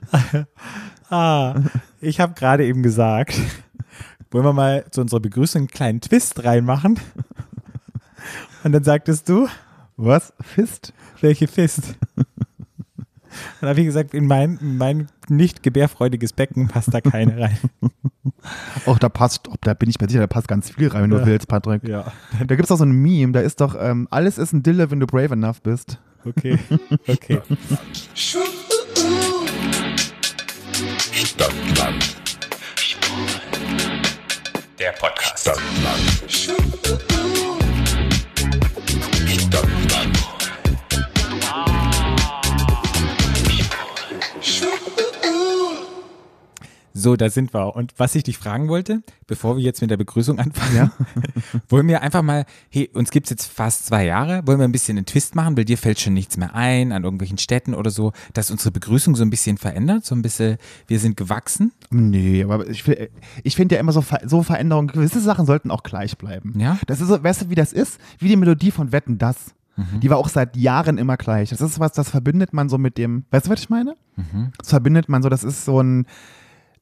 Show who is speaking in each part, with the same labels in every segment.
Speaker 1: ah, ich habe gerade eben gesagt, wollen wir mal zu unserer Begrüßung einen kleinen Twist reinmachen? Und dann sagtest du,
Speaker 2: Was? Fist?
Speaker 1: welche Fist? Dann habe ich gesagt, in mein, in mein nicht gebärfreudiges Becken passt da keine rein.
Speaker 2: Och, da passt, ob, da bin ich mir sicher, da passt ganz viel rein, wenn du
Speaker 1: Ja.
Speaker 2: willst, Patrick.
Speaker 1: Ja,
Speaker 2: Da gibt es doch so ein Meme, da ist doch, ähm, alles ist ein Dille, wenn du brave enough bist.
Speaker 1: okay, okay.
Speaker 3: Stadtland. Der Podcast. Stadtland.
Speaker 1: So, da sind wir. Und was ich dich fragen wollte, bevor wir jetzt mit der Begrüßung anfangen, wollen wir einfach mal, hey, uns gibt's jetzt fast zwei Jahre, wollen wir ein bisschen einen Twist machen, weil dir fällt schon nichts mehr ein an irgendwelchen Städten oder so, dass unsere Begrüßung so ein bisschen verändert, so ein bisschen, wir sind gewachsen.
Speaker 2: Nee, aber ich, ich finde ja immer so, so Veränderungen, gewisse Sachen sollten auch gleich bleiben.
Speaker 1: Ja?
Speaker 2: Das ist so, weißt du, wie das ist? Wie die Melodie von Wetten, das. Die war auch seit Jahren immer gleich. Das ist was, das verbindet man so mit dem, weißt du, was ich meine? Das verbindet man so, das ist so ein,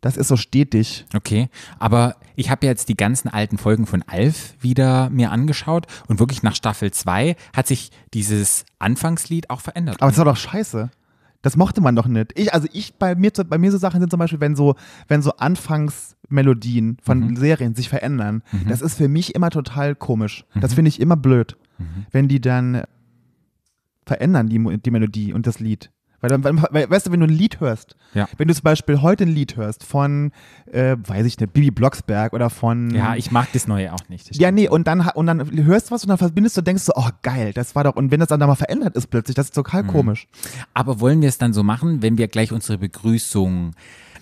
Speaker 2: das ist so stetig.
Speaker 1: Okay, aber ich habe jetzt die ganzen alten Folgen von Alf wieder mir angeschaut und wirklich nach Staffel 2 hat sich dieses Anfangslied auch verändert.
Speaker 2: Aber das war doch scheiße. Das mochte man doch nicht. Ich, also ich, bei mir, bei mir so Sachen sind zum Beispiel, wenn so, wenn so Anfangsmelodien von Serien sich verändern, das ist für mich immer total komisch. Das finde ich immer blöd, wenn die dann verändern, die, die Melodie und das Lied. Weil dann, weil, weil, weißt du, wenn du ein Lied hörst,
Speaker 1: Ja.
Speaker 2: wenn du zum Beispiel heute ein Lied hörst von, äh, weiß ich nicht, Bibi Blocksberg oder von
Speaker 1: ja, ich mag das Neue auch nicht.
Speaker 2: ja, nee, und dann, und dann hörst du was und dann verbindest du, denkst du, oh geil, das war doch, und wenn das dann da mal verändert ist plötzlich, das ist total komisch.
Speaker 1: Aber wollen wir es dann so machen, wenn wir gleich unsere Begrüßung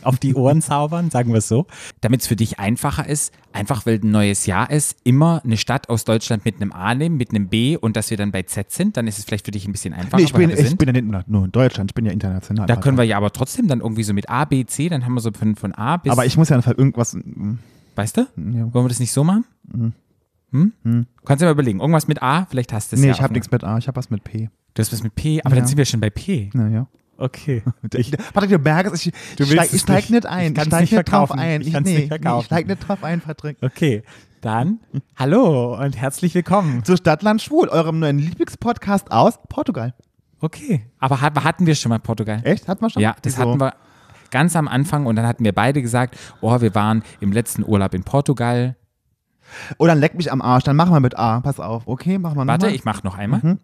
Speaker 1: auf die Ohren zaubern, sagen wir es so, damit es für dich einfacher ist, einfach weil ein neues Jahr ist, immer eine Stadt aus Deutschland mit einem A nehmen, mit einem B und dass wir dann bei Z sind, dann ist es vielleicht für dich ein bisschen einfacher.
Speaker 2: Nee, ich bin, ich bin ja nicht nur in Deutschland, ich bin ja international.
Speaker 1: da können wir ja aber trotzdem dann irgendwie so mit A, B, C, dann haben wir so von, von A bis,
Speaker 2: Aber ich muss ja einfach irgendwas, mm,
Speaker 1: weißt du,
Speaker 2: ja.
Speaker 1: wollen wir das nicht so machen? Hm? Kannst du dir mal überlegen, irgendwas mit A, vielleicht hast du es
Speaker 2: nee,
Speaker 1: ja
Speaker 2: ich habe nichts mit A, ich habe was mit P.
Speaker 1: Du hast was mit P, aber
Speaker 2: Ja.
Speaker 1: dann sind wir schon bei P.
Speaker 2: Naja.
Speaker 1: Okay.
Speaker 2: Ich, Patrick, du merkst, ich,
Speaker 1: Du
Speaker 2: ich steig, ich steig
Speaker 1: nicht.
Speaker 2: nicht ein.
Speaker 1: Ich kann's
Speaker 2: steig
Speaker 1: nicht
Speaker 2: nicht drauf
Speaker 1: verkaufen.
Speaker 2: ein.
Speaker 1: Ich
Speaker 2: Ich, nee,
Speaker 1: nicht
Speaker 2: nee,
Speaker 1: verkaufen.
Speaker 2: ich steig nicht drauf ein, Patrick.
Speaker 1: Okay, dann hallo und herzlich willkommen.
Speaker 2: Zu Stadtland Schwul, eurem neuen Lieblingspodcast aus Portugal.
Speaker 1: Okay, aber hat, hatten wir schon mal Portugal?
Speaker 2: Echt? Hat man schon?
Speaker 1: Ja, das
Speaker 2: Wieso?
Speaker 1: hatten wir ganz am Anfang und dann hatten wir beide gesagt, oh, wir waren im letzten Urlaub in Portugal.
Speaker 2: Oh, dann leck mich am Arsch, dann machen wir mit A. Pass auf, okay? Machen wir
Speaker 1: Warte,
Speaker 2: nochmal.
Speaker 1: ich mach noch einmal.
Speaker 2: Mhm.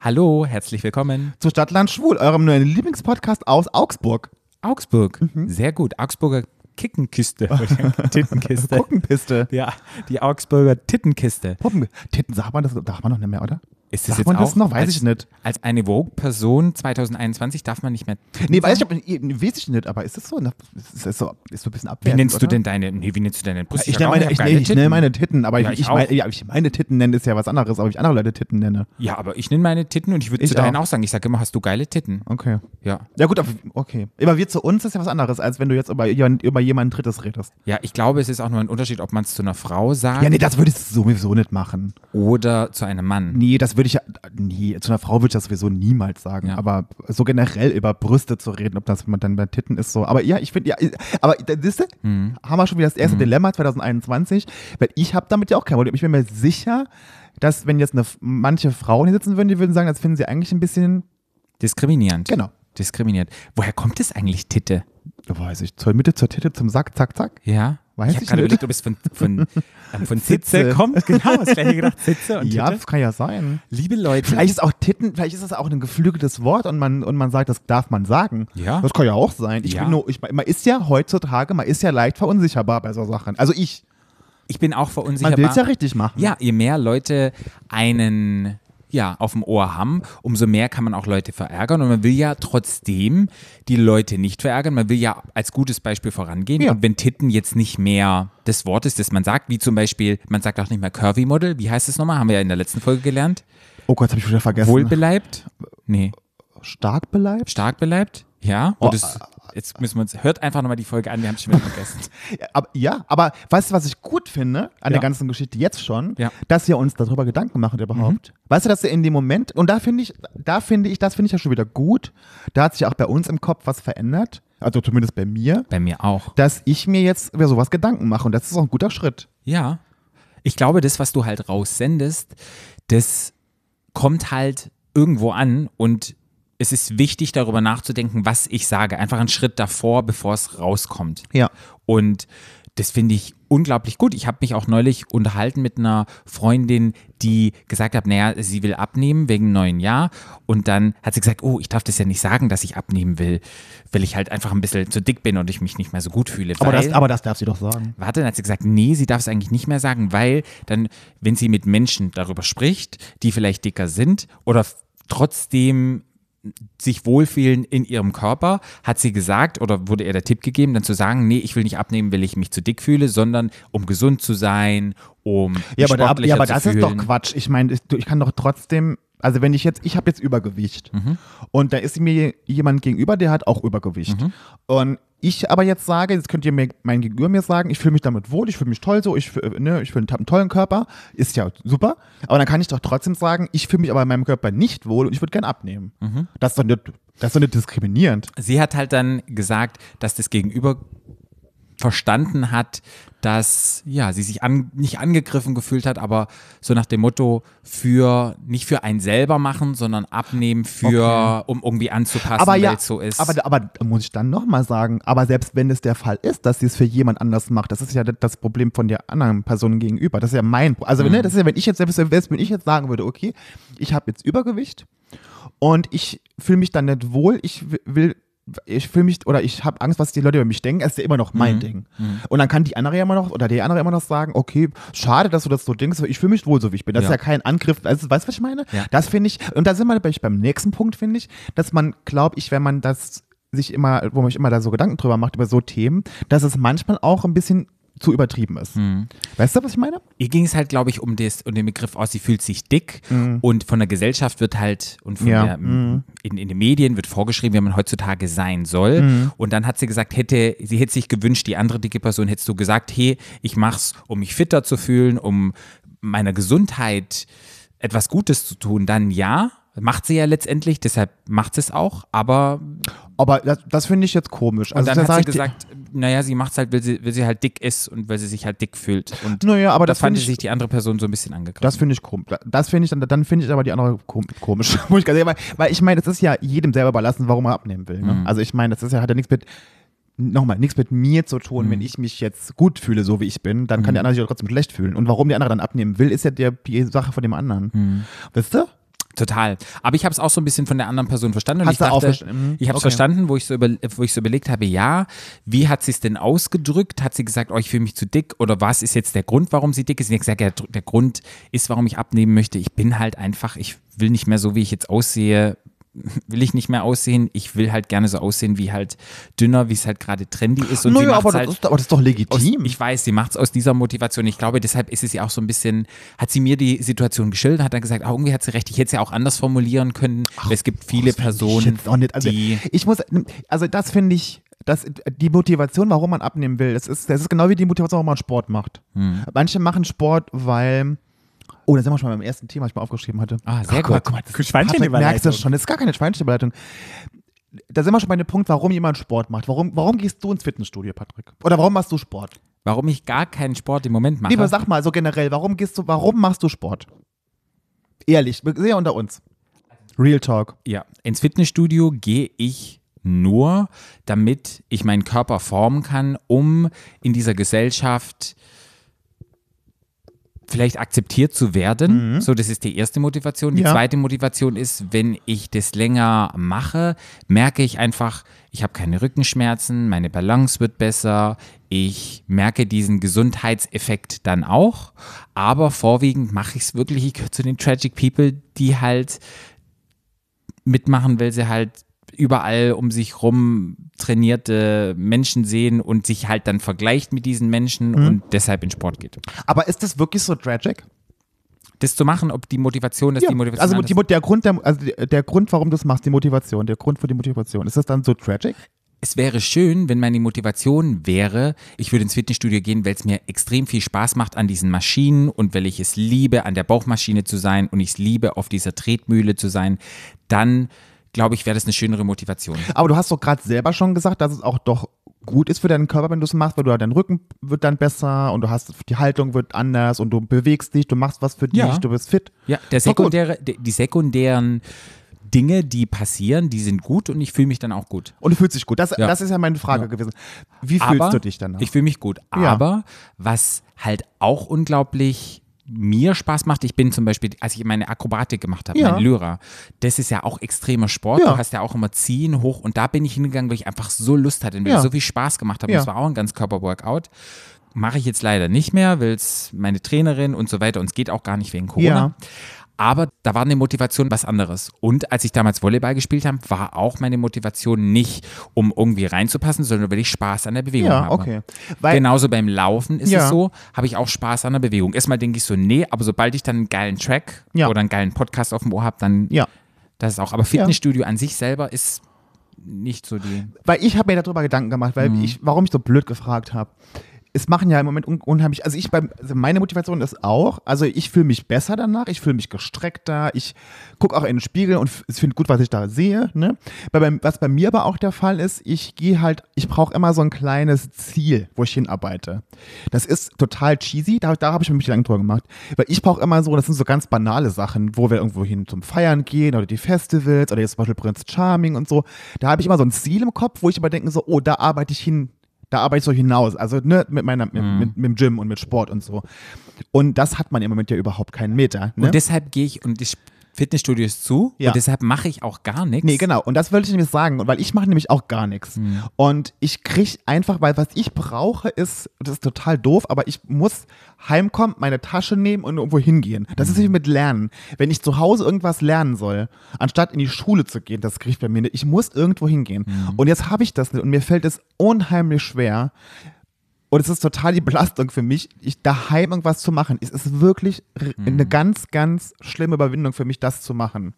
Speaker 1: Hallo, herzlich willkommen.
Speaker 2: Zu Stadtland Schwul, eurem neuen Lieblingspodcast aus Augsburg.
Speaker 1: Augsburg.
Speaker 2: Mhm.
Speaker 1: Sehr gut. Augsburger Kickenkiste. Tittenkiste.
Speaker 2: Guckenpiste.
Speaker 1: Ja, die Augsburger Tittenkiste.
Speaker 2: Puppen. Titten, sagt man das, darf man noch nicht mehr, oder?
Speaker 1: Ist das
Speaker 2: Sagt
Speaker 1: jetzt
Speaker 2: man das
Speaker 1: auch
Speaker 2: noch? Weiß
Speaker 1: als,
Speaker 2: ich nicht.
Speaker 1: Als eine Vogue-Person 2021 darf man nicht mehr.
Speaker 2: Nee, weiß ich, ob, weiß ich nicht, aber ist das so? Ne? Ist das so, ist so ein bisschen
Speaker 1: Wie
Speaker 2: abwertend,
Speaker 1: nennst du
Speaker 2: oder?
Speaker 1: denn deine, nee, wie nennst du deine Brüste?
Speaker 2: Ich
Speaker 1: hab
Speaker 2: nenne meine, ich, ich nenne
Speaker 1: Titten.
Speaker 2: meine Titten, aber
Speaker 1: Ja,
Speaker 2: ich,
Speaker 1: ich
Speaker 2: ich, meine,
Speaker 1: auch.
Speaker 2: ja, ich meine Titten nenne ist ja was anderes, ob ich andere Leute Titten nenne.
Speaker 1: Ja, aber ich nenne meine Titten und ich würde
Speaker 2: Ich
Speaker 1: zu deinen
Speaker 2: auch.
Speaker 1: auch sagen, ich sage immer, hast du geile Titten.
Speaker 2: Okay.
Speaker 1: Ja.
Speaker 2: Ja gut, aber okay. Aber wir zu uns ist ja was anderes, als wenn du jetzt über, über jemanden Drittes redest.
Speaker 1: Ja, ich glaube, es ist auch nur ein Unterschied, ob man es zu einer Frau sagt
Speaker 2: Ja, nee, das würde ich sowieso nicht machen.
Speaker 1: oder zu einem Mann.
Speaker 2: Nee, das würde ich ja, nee, zu einer Frau würde ich das sowieso niemals sagen.
Speaker 1: Ja.
Speaker 2: Aber so generell über Brüste zu reden, ob das man dann bei Titten ist, so. Aber ja, ich finde, ja, aber siehst du,
Speaker 1: Mhm.
Speaker 2: haben wir schon wieder das erste Dilemma 2021, weil ich habe damit ja auch kein Problem. Ich bin mir sicher, dass wenn jetzt eine, manche Frauen hier sitzen würden, die würden sagen, das finden sie eigentlich ein bisschen,
Speaker 1: Diskriminierend.
Speaker 2: genau.
Speaker 1: Diskriminiert. Woher kommt es eigentlich, Titte?
Speaker 2: Weiß ich, zur Mitte, zur Titte, zum Sack, zack, zack.
Speaker 1: Ja?
Speaker 2: Weiß
Speaker 1: ich habe
Speaker 2: ich
Speaker 1: gerade überlegt, ob es von, von, ähm, von Sitze
Speaker 2: Sitze.
Speaker 1: kommt. Genau, das gleiche gedacht. Sitze und
Speaker 2: Ja,
Speaker 1: Titte.
Speaker 2: das kann ja sein.
Speaker 1: Liebe Leute.
Speaker 2: Vielleicht ist auch Titten, vielleicht ist das auch ein geflügeltes Wort und man, und man sagt, das darf man sagen.
Speaker 1: Ja.
Speaker 2: Das kann ja auch sein. Ich
Speaker 1: Ja.
Speaker 2: bin nur, ich, man ist ja heutzutage, man ist ja leicht verunsicherbar bei so Sachen. Also ich,
Speaker 1: Ich bin auch verunsicherbar.
Speaker 2: man will es ja richtig machen.
Speaker 1: Ja, je mehr Leute einen ja, auf dem Ohr haben, umso mehr kann man auch Leute verärgern. Und man will ja trotzdem die Leute nicht verärgern. Man will ja als gutes Beispiel vorangehen.
Speaker 2: Ja.
Speaker 1: Und wenn Titten jetzt nicht mehr das Wort ist, das man sagt, wie zum Beispiel, man sagt auch nicht mehr Curvy Model, wie heißt das nochmal? Haben wir ja in der letzten Folge gelernt.
Speaker 2: Oh Gott, habe ich wieder vergessen.
Speaker 1: Wohlbeleibt? Nee.
Speaker 2: Stark beleibt?
Speaker 1: Stark beleibt? Ja.
Speaker 2: Oh,
Speaker 1: das, jetzt müssen wir uns, hört einfach nochmal die Folge an, wir haben es schon wieder vergessen.
Speaker 2: Ja, aber, ja, aber weißt du, was ich gut finde an der ganzen Geschichte jetzt schon?
Speaker 1: Mhm.
Speaker 2: Dass wir uns darüber Gedanken machen überhaupt. Weißt du, dass wir in dem Moment, und da finde ich, da finde ich, das finde ich ja schon wieder gut, da hat sich auch bei uns im Kopf was verändert. also zumindest bei mir,
Speaker 1: Bei mir auch.
Speaker 2: dass ich mir jetzt über sowas Gedanken mache und das ist auch ein guter Schritt.
Speaker 1: Ja. Ich glaube, das, was du halt raussendest, das kommt halt irgendwo an und es ist wichtig, darüber nachzudenken, was ich sage. Einfach einen Schritt davor, bevor es rauskommt.
Speaker 2: Ja.
Speaker 1: Und das finde ich unglaublich gut. Ich habe mich auch neulich unterhalten mit einer Freundin, die gesagt hat, naja, sie will abnehmen wegen neuen Jahr. Und dann hat sie gesagt, oh, ich darf das ja nicht sagen, dass ich abnehmen will, weil ich halt einfach ein bisschen zu dick bin und ich mich nicht mehr so gut fühle.
Speaker 2: Aber
Speaker 1: weil,
Speaker 2: das, aber das darf sie doch sagen.
Speaker 1: Warte, dann hat sie gesagt, nee, sie darf es eigentlich nicht mehr sagen, weil dann, wenn sie mit Menschen darüber spricht, die vielleicht dicker sind oder trotzdem sich wohlfühlen in ihrem Körper, hat sie gesagt oder wurde ihr der Tipp gegeben, dann zu sagen, nee, ich will nicht abnehmen, weil ich mich zu dick fühle, sondern um gesund zu sein, um
Speaker 2: Ja, aber, da, ja, aber das
Speaker 1: fühlen.
Speaker 2: ist doch Quatsch. Ich meine, ich, ich kann doch trotzdem, also wenn ich jetzt, ich habe jetzt Übergewicht
Speaker 1: Mhm.
Speaker 2: und da ist mir jemand gegenüber, der hat auch Übergewicht.
Speaker 1: Mhm.
Speaker 2: Und ich aber jetzt sage, jetzt könnt ihr mir mein Gegenüber mir sagen, ich fühle mich damit wohl, ich fühle mich toll so, ich, ne, ich fühle einen tollen Körper, ist ja super. Aber dann kann ich doch trotzdem sagen, ich fühle mich aber in meinem Körper nicht wohl und ich würde gern abnehmen.
Speaker 1: Mhm.
Speaker 2: Das ist doch nicht, das ist doch nicht diskriminierend.
Speaker 1: Sie hat halt dann gesagt, dass das Gegenüber verstanden hat, dass ja sie sich an, nicht angegriffen gefühlt hat, aber so nach dem Motto für nicht für einen selber machen, sondern abnehmen für um irgendwie anzupassen,
Speaker 2: aber ja,
Speaker 1: so ist.
Speaker 2: Aber, aber da muss ich dann nochmal sagen, aber selbst wenn es der Fall ist, dass sie es für jemand anders macht, das ist ja das Problem von der anderen Person gegenüber. Das ist ja mein Also,
Speaker 1: Mhm.
Speaker 2: ne, das ist ja, wenn ich jetzt selbst, wenn ich jetzt sagen würde, okay, ich habe jetzt Übergewicht und ich fühle mich dann nicht wohl, ich will. Ich fühle mich oder ich habe Angst, was die Leute über mich denken. Es ist ja immer noch mein
Speaker 1: Mhm.
Speaker 2: Ding. Und dann kann die andere ja immer noch oder der andere immer noch sagen, okay, schade, dass du das so denkst, ich fühle mich wohl so, wie ich bin. Das
Speaker 1: Ja.
Speaker 2: ist ja kein Angriff. Also, weißt du, was ich meine?
Speaker 1: Ja.
Speaker 2: Das finde ich, und da sind wir bei- beim nächsten Punkt, finde ich, dass man, glaube ich, wenn man das sich immer, wo man sich immer da so Gedanken drüber macht, über so Themen, dass es manchmal auch ein bisschen zu übertrieben ist.
Speaker 1: Mhm.
Speaker 2: Weißt du, was ich meine?
Speaker 1: Ihr ging es halt, glaube ich, um, das, um den Begriff aus, sie fühlt sich dick und von der Gesellschaft wird halt und von
Speaker 2: Ja,
Speaker 1: der, in, in den Medien wird vorgeschrieben, wie man heutzutage sein soll. Und dann hat sie gesagt, hätte, sie hätte sich gewünscht, die andere dicke Person hättest du gesagt, hey, ich mach's, um mich fitter zu fühlen, um meiner Gesundheit etwas Gutes zu tun, dann ja. Macht sie ja letztendlich, deshalb macht sie es auch, aber
Speaker 2: Aber das, das finde ich jetzt komisch.
Speaker 1: und
Speaker 2: Also,
Speaker 1: dann
Speaker 2: da
Speaker 1: hat sie gesagt, naja, sie macht es halt, weil sie, weil sie halt dick ist und weil sie sich halt dick fühlt. Und
Speaker 2: Naja, aber
Speaker 1: da
Speaker 2: das
Speaker 1: fand
Speaker 2: ich-
Speaker 1: sich die andere Person so ein bisschen angegriffen.
Speaker 2: Das finde ich komisch. Das finde ich dann, dann finde ich aber die andere kom komisch. Muss ich ganz ehrlich, weil, weil ich meine, es ist ja jedem selber überlassen, warum er abnehmen will. Ne? Also ich meine, das ist ja, hat ja nichts mit, nochmal, nichts mit mir zu tun. Wenn ich mich jetzt gut fühle, so wie ich bin, dann kann der andere sich auch trotzdem schlecht fühlen. Und warum der andere dann abnehmen will, ist ja der, die Sache von dem anderen. Weißt du?
Speaker 1: Total. Aber ich habe es auch so ein bisschen von der anderen Person verstanden. Und
Speaker 2: Hast
Speaker 1: ich
Speaker 2: auch
Speaker 1: dachte,
Speaker 2: verstanden? Mhm.
Speaker 1: ich habe es
Speaker 2: Okay.
Speaker 1: verstanden, wo ich, so über, wo ich so überlegt habe, ja, wie hat sie es denn ausgedrückt? Hat sie gesagt, oh, ich fühle mich zu dick? Oder was ist jetzt der Grund, warum sie dick ist? Hat gesagt, ja, der Grund ist, warum ich abnehmen möchte. Ich bin halt einfach, ich will nicht mehr so, wie ich jetzt aussehe, will ich nicht mehr aussehen. Ich will halt gerne so aussehen wie halt dünner, wie es halt gerade trendy ist. Und
Speaker 2: Naja, aber,
Speaker 1: halt
Speaker 2: das ist, aber das ist doch
Speaker 1: aus,
Speaker 2: legitim.
Speaker 1: ich weiß, sie macht es aus dieser Motivation. Ich glaube, deshalb ist es ja auch so ein bisschen, hat sie mir die Situation geschildert, hat dann gesagt, ah, irgendwie hat sie recht, ich hätte es ja auch anders formulieren können. weil es gibt viele
Speaker 2: ich
Speaker 1: Personen,
Speaker 2: nicht. Also,
Speaker 1: die
Speaker 2: ich muss, also das finde ich, das, die Motivation, warum man abnehmen will, das ist, das ist genau wie die Motivation, warum man Sport macht.
Speaker 1: Hm.
Speaker 2: Manche machen Sport, weil. Oh, da sind wir schon beim ersten Thema, was ich mal aufgeschrieben hatte.
Speaker 1: Ah, sehr
Speaker 2: Ach, guck mal,
Speaker 1: gut.
Speaker 2: guck mal, das-
Speaker 1: Schweinchenüberleitung.
Speaker 2: Merkst du schon, das ist gar keine Schweinchenüberleitung. Da sind wir schon bei dem Punkt, warum jemand Sport macht. Warum, warum gehst du ins Fitnessstudio, Patrick? Oder warum machst du Sport?
Speaker 1: warum ich gar keinen Sport im Moment mache.
Speaker 2: Lieber sag mal so generell, warum gehst du, warum machst du Sport? Ehrlich, sehr unter uns. Real Talk.
Speaker 1: Ja, ins Fitnessstudio gehe ich nur, damit ich meinen Körper formen kann, um in dieser Gesellschaft vielleicht akzeptiert zu werden. So, das ist die erste Motivation. Die
Speaker 2: Mhm. Ja.
Speaker 1: zweite Motivation ist, wenn ich das länger mache, merke ich einfach, ich habe keine Rückenschmerzen, meine Balance wird besser, ich merke diesen Gesundheitseffekt dann auch, aber vorwiegend mache ich es wirklich, ich gehöre zu den Tragic People, die halt mitmachen, weil sie halt überall um sich rum trainierte Menschen sehen und sich halt dann vergleicht mit diesen Menschen
Speaker 2: Mhm.
Speaker 1: und deshalb in Sport geht.
Speaker 2: Aber ist das wirklich so tragic?
Speaker 1: Das zu machen, ob die Motivation ist, die Motivation
Speaker 2: also die, der, Grund, der, also der Grund, warum du es machst, die Motivation, der Grund für die Motivation, ist das dann so tragic?
Speaker 1: es wäre schön, wenn meine Motivation wäre, ich würde ins Fitnessstudio gehen, weil es mir extrem viel Spaß macht an diesen Maschinen und weil ich es liebe, an der Bauchmaschine zu sein und ich es liebe, auf dieser Tretmühle zu sein, dann glaube ich, wäre das eine schönere Motivation.
Speaker 2: Aber du hast doch gerade selber schon gesagt, dass es auch doch gut ist für deinen Körper, wenn du es machst, weil du dein Rücken wird dann besser und du hast die Haltung wird anders und du bewegst dich, du machst was für dich,
Speaker 1: Ja.
Speaker 2: du bist fit.
Speaker 1: Ja, der sekundäre, die sekundären Dinge, die passieren, die sind gut und ich fühle mich dann auch gut.
Speaker 2: Und du fühlst dich gut. Das,
Speaker 1: Ja.
Speaker 2: das ist ja meine Frage
Speaker 1: Ja.
Speaker 2: gewesen. Wie fühlst
Speaker 1: Aber
Speaker 2: du dich danach?
Speaker 1: Ich fühle mich gut. Aber was halt auch unglaublich mir Spaß macht, ich bin zum Beispiel, als ich meine Akrobatik gemacht habe,
Speaker 2: Ja.
Speaker 1: mein Lyra, das ist ja auch extremer Sport.
Speaker 2: Ja.
Speaker 1: Du hast ja auch immer Ziehen hoch und da bin ich hingegangen, weil ich einfach so Lust hatte und mir
Speaker 2: Ja.
Speaker 1: so viel Spaß gemacht habe.
Speaker 2: Ja.
Speaker 1: Es war auch ein ganz Körperworkout. Mache ich jetzt leider nicht mehr, weil es meine Trainerin und so weiter und es geht auch gar nicht wegen Corona.
Speaker 2: Ja.
Speaker 1: Aber da war eine Motivation was anderes. Und als ich damals Volleyball gespielt habe, war auch meine Motivation nicht, um irgendwie reinzupassen, sondern weil ich Spaß an der Bewegung
Speaker 2: ja,
Speaker 1: habe.
Speaker 2: okay. Weil,
Speaker 1: Genauso beim Laufen ist
Speaker 2: Ja.
Speaker 1: es so, habe ich auch Spaß an der Bewegung. Erstmal denke ich so, nee, aber sobald ich dann einen geilen Track
Speaker 2: Ja.
Speaker 1: oder einen geilen Podcast auf dem Ohr habe, dann
Speaker 2: ja.
Speaker 1: das ist auch. Aber Fitnessstudio an sich selber ist nicht so die.
Speaker 2: Weil ich habe mir darüber Gedanken gemacht, weil
Speaker 1: Mhm.
Speaker 2: ich, warum ich so blöd gefragt habe. Es machen ja im Moment un unheimlich, also ich beim, also meine Motivation ist auch, also ich fühle mich besser danach, ich fühle mich gestreckter, ich gucke auch in den Spiegel und finde gut, was ich da sehe. Ne? Weil beim, was bei mir aber auch der Fall ist, ich gehe halt, ich brauche immer so ein kleines Ziel, wo ich hinarbeite. Das ist total cheesy, da, da habe ich mir Gedanken drüber gemacht. Weil ich brauche immer so, das sind so ganz banale Sachen, wo wir irgendwo hin zum Feiern gehen oder die Festivals oder jetzt zum Beispiel Prince Charming und so. Da habe ich immer so ein Ziel im Kopf, wo ich immer denke so, oh, da arbeite ich hin, da arbeite ich so hinaus. Also ne, mit meiner, mit, mit, mit dem Gym und mit Sport und so. Und das hat man im Moment ja überhaupt keinen Meter. Ne?
Speaker 1: Und deshalb gehe ich und das Fitnessstudio ist zu
Speaker 2: Ja.
Speaker 1: und deshalb mache ich auch gar nichts.
Speaker 2: Nee, genau. Und das wollte ich nämlich sagen, weil ich mache nämlich auch gar nichts.
Speaker 1: Hm.
Speaker 2: Und ich kriege einfach, weil was ich brauche ist, das ist total doof, aber ich muss heimkommen, meine Tasche nehmen und irgendwo hingehen. Das
Speaker 1: Hm.
Speaker 2: ist wie mit Lernen. Wenn ich zu Hause irgendwas lernen soll, anstatt in die Schule zu gehen, das kriege ich bei mir nicht. Ich muss irgendwo hingehen.
Speaker 1: Hm.
Speaker 2: Und jetzt habe ich das nicht und mir fällt es unheimlich schwer, und es ist total die Belastung für mich, ich daheim irgendwas zu machen. Es ist wirklich r- eine ganz, ganz schlimme Überwindung für mich, das zu machen.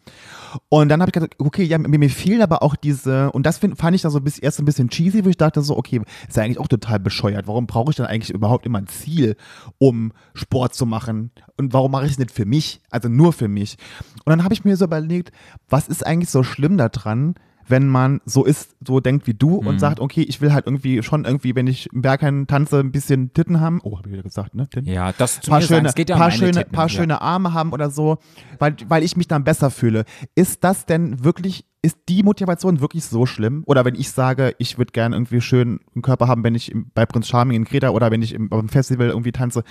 Speaker 2: Und dann habe ich gedacht, okay, ja, mir, mir fehlen aber auch diese, und das find, fand ich dann so bisschen, erst ein bisschen cheesy, wo ich dachte so, okay, ist ja eigentlich auch total bescheuert. Warum brauche ich dann eigentlich überhaupt immer ein Ziel, um Sport zu machen? Und warum mache ich es nicht für mich? Also nur für mich. Und dann habe ich mir so überlegt, was ist eigentlich so schlimm daran, wenn man so ist, so denkt wie du
Speaker 1: Mhm.
Speaker 2: und sagt, okay, ich will halt irgendwie schon irgendwie, wenn ich im Berghain tanze, ein bisschen Titten haben. Oh, habe ich wieder gesagt, ne? Titten?
Speaker 1: Ja, das zu
Speaker 2: paar
Speaker 1: mir sagen,
Speaker 2: schöne,
Speaker 1: es geht ja um
Speaker 2: paar
Speaker 1: meine
Speaker 2: schöne,
Speaker 1: Titten,
Speaker 2: paar
Speaker 1: ja.
Speaker 2: schöne Arme haben oder so, weil, weil ich mich dann besser fühle. Ist das denn wirklich, ist die Motivation wirklich so schlimm? Oder wenn ich sage, ich würde gerne irgendwie schön einen Körper haben, wenn ich bei Prinz Charming in Kreta oder wenn ich im, beim Festival irgendwie tanze,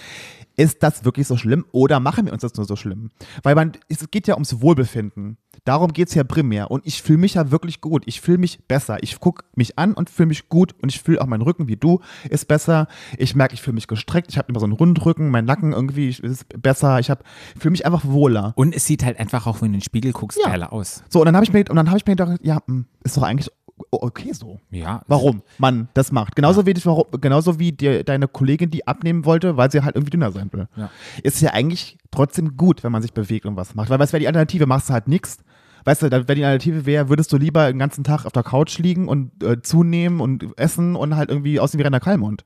Speaker 2: ist das wirklich so schlimm oder machen wir uns das nur so schlimm? Weil man, es geht ja ums Wohlbefinden. Darum geht es ja primär. Und ich fühle mich ja wirklich gut. Ich fühle mich besser. Ich gucke mich an und fühle mich gut. Und ich fühle auch meinen Rücken wie du ist besser. Ich merke, ich fühle mich gestreckt. Ich habe immer so einen Rundrücken. Mein Nacken irgendwie ist besser. Ich fühle mich einfach wohler.
Speaker 1: Und es sieht halt einfach auch, wenn du in den Spiegel guckst,
Speaker 2: Ja.
Speaker 1: geiler aus.
Speaker 2: So, und dann habe ich mir, und dann habe ich mir gedacht, ja, hm, ist doch eigentlich okay so.
Speaker 1: Ja.
Speaker 2: Warum man das macht. Genauso wie, warum, genauso wie die, deine Kollegin, die abnehmen wollte, weil sie halt irgendwie dünner sein will.
Speaker 1: Ja.
Speaker 2: Ist ja eigentlich trotzdem gut, wenn man sich bewegt und was macht. Weil was wäre die Alternative? Machst du halt nichts. Weißt du, wäre die Alternative wäre, würdest du lieber den ganzen Tag auf der Couch liegen und äh, zunehmen und essen und halt irgendwie aussehen wie Rainer Kallmund.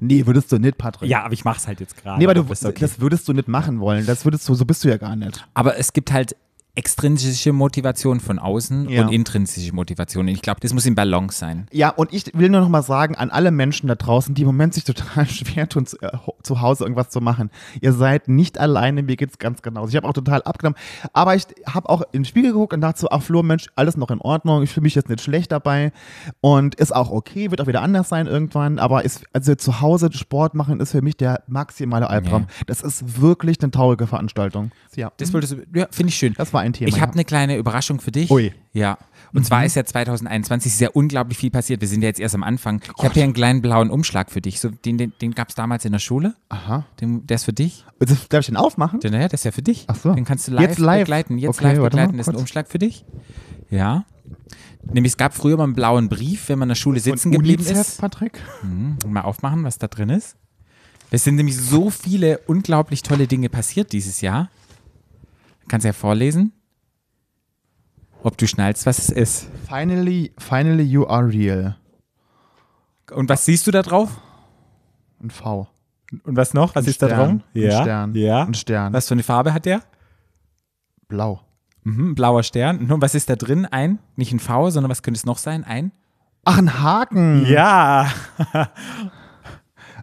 Speaker 2: Nee, würdest du nicht, Patrick.
Speaker 1: Ja, aber ich mach's halt jetzt gerade.
Speaker 2: Nee, aber du,
Speaker 1: okay.
Speaker 2: das würdest du nicht machen wollen. Das würdest du, so bist du ja gar nicht.
Speaker 1: Aber es gibt halt extrinsische Motivation von außen
Speaker 2: Ja.
Speaker 1: und intrinsische Motivation. Ich glaube, das muss im Balance sein.
Speaker 2: Ja, und ich will nur noch mal sagen an alle Menschen da draußen, die im Moment sich total schwer tun, zu, äh, zu Hause irgendwas zu machen. Ihr seid nicht alleine, mir geht's ganz genauso. Ich habe auch total abgenommen. Aber ich habe auch in den Spiegel geguckt und dachte so, ach Flo, Mensch, alles noch in Ordnung. Ich fühle mich jetzt nicht schlecht dabei. Und ist auch okay, wird auch wieder anders sein irgendwann. Aber ist, also zu Hause Sport machen ist für mich der maximale Albtraum. Das ist wirklich eine traurige Veranstaltung. Ja,
Speaker 1: Das wolltest du, ja, finde ich schön.
Speaker 2: das war ein Thema.
Speaker 1: Ich habe
Speaker 2: ja.
Speaker 1: eine kleine Überraschung für dich.
Speaker 2: Ui. Mhm.
Speaker 1: Ja. Und zwar ist ja 2021 ist ja unglaublich viel passiert. Wir sind ja jetzt erst am Anfang. Ich habe hier einen kleinen blauen Umschlag für dich. So, den den, den gab es damals in der Schule.
Speaker 2: Aha.
Speaker 1: Den, der ist für dich.
Speaker 2: Das- Darf ich den aufmachen?
Speaker 1: Der, naja, der ist ja für dich.
Speaker 2: Ach so.
Speaker 1: Den kannst du live,
Speaker 2: Jetzt live?
Speaker 1: begleiten. Jetzt
Speaker 2: Okay,
Speaker 1: live begleiten. Das ist ein. Umschlag für dich. Ja. Nämlich es gab früher mal einen blauen Brief, wenn man in der Schule sitzen
Speaker 2: Und
Speaker 1: geblieben
Speaker 2: UNICEF,
Speaker 1: ist.
Speaker 2: Patrick?
Speaker 1: Mhm. Mal aufmachen, was da drin ist. Es sind nämlich so viele unglaublich tolle Dinge passiert dieses Jahr. Kannst ja vorlesen. Ob du schnallst, was es ist.
Speaker 2: Finally, finally you are real.
Speaker 1: Und was siehst du da drauf?
Speaker 2: Ein V.
Speaker 1: Und was noch? Was
Speaker 2: Ein
Speaker 1: ist da
Speaker 2: Stern.
Speaker 1: drauf?
Speaker 2: Ein Stern.
Speaker 1: Ja.
Speaker 2: Ein Stern.
Speaker 1: Was für eine Farbe hat der?
Speaker 2: Blau.
Speaker 1: Mhm, ein blauer Stern. Nun, was ist da drin? Ein, nicht ein V, sondern was könnte es noch sein? Ein?
Speaker 2: Ach, ein Haken.
Speaker 1: Ja.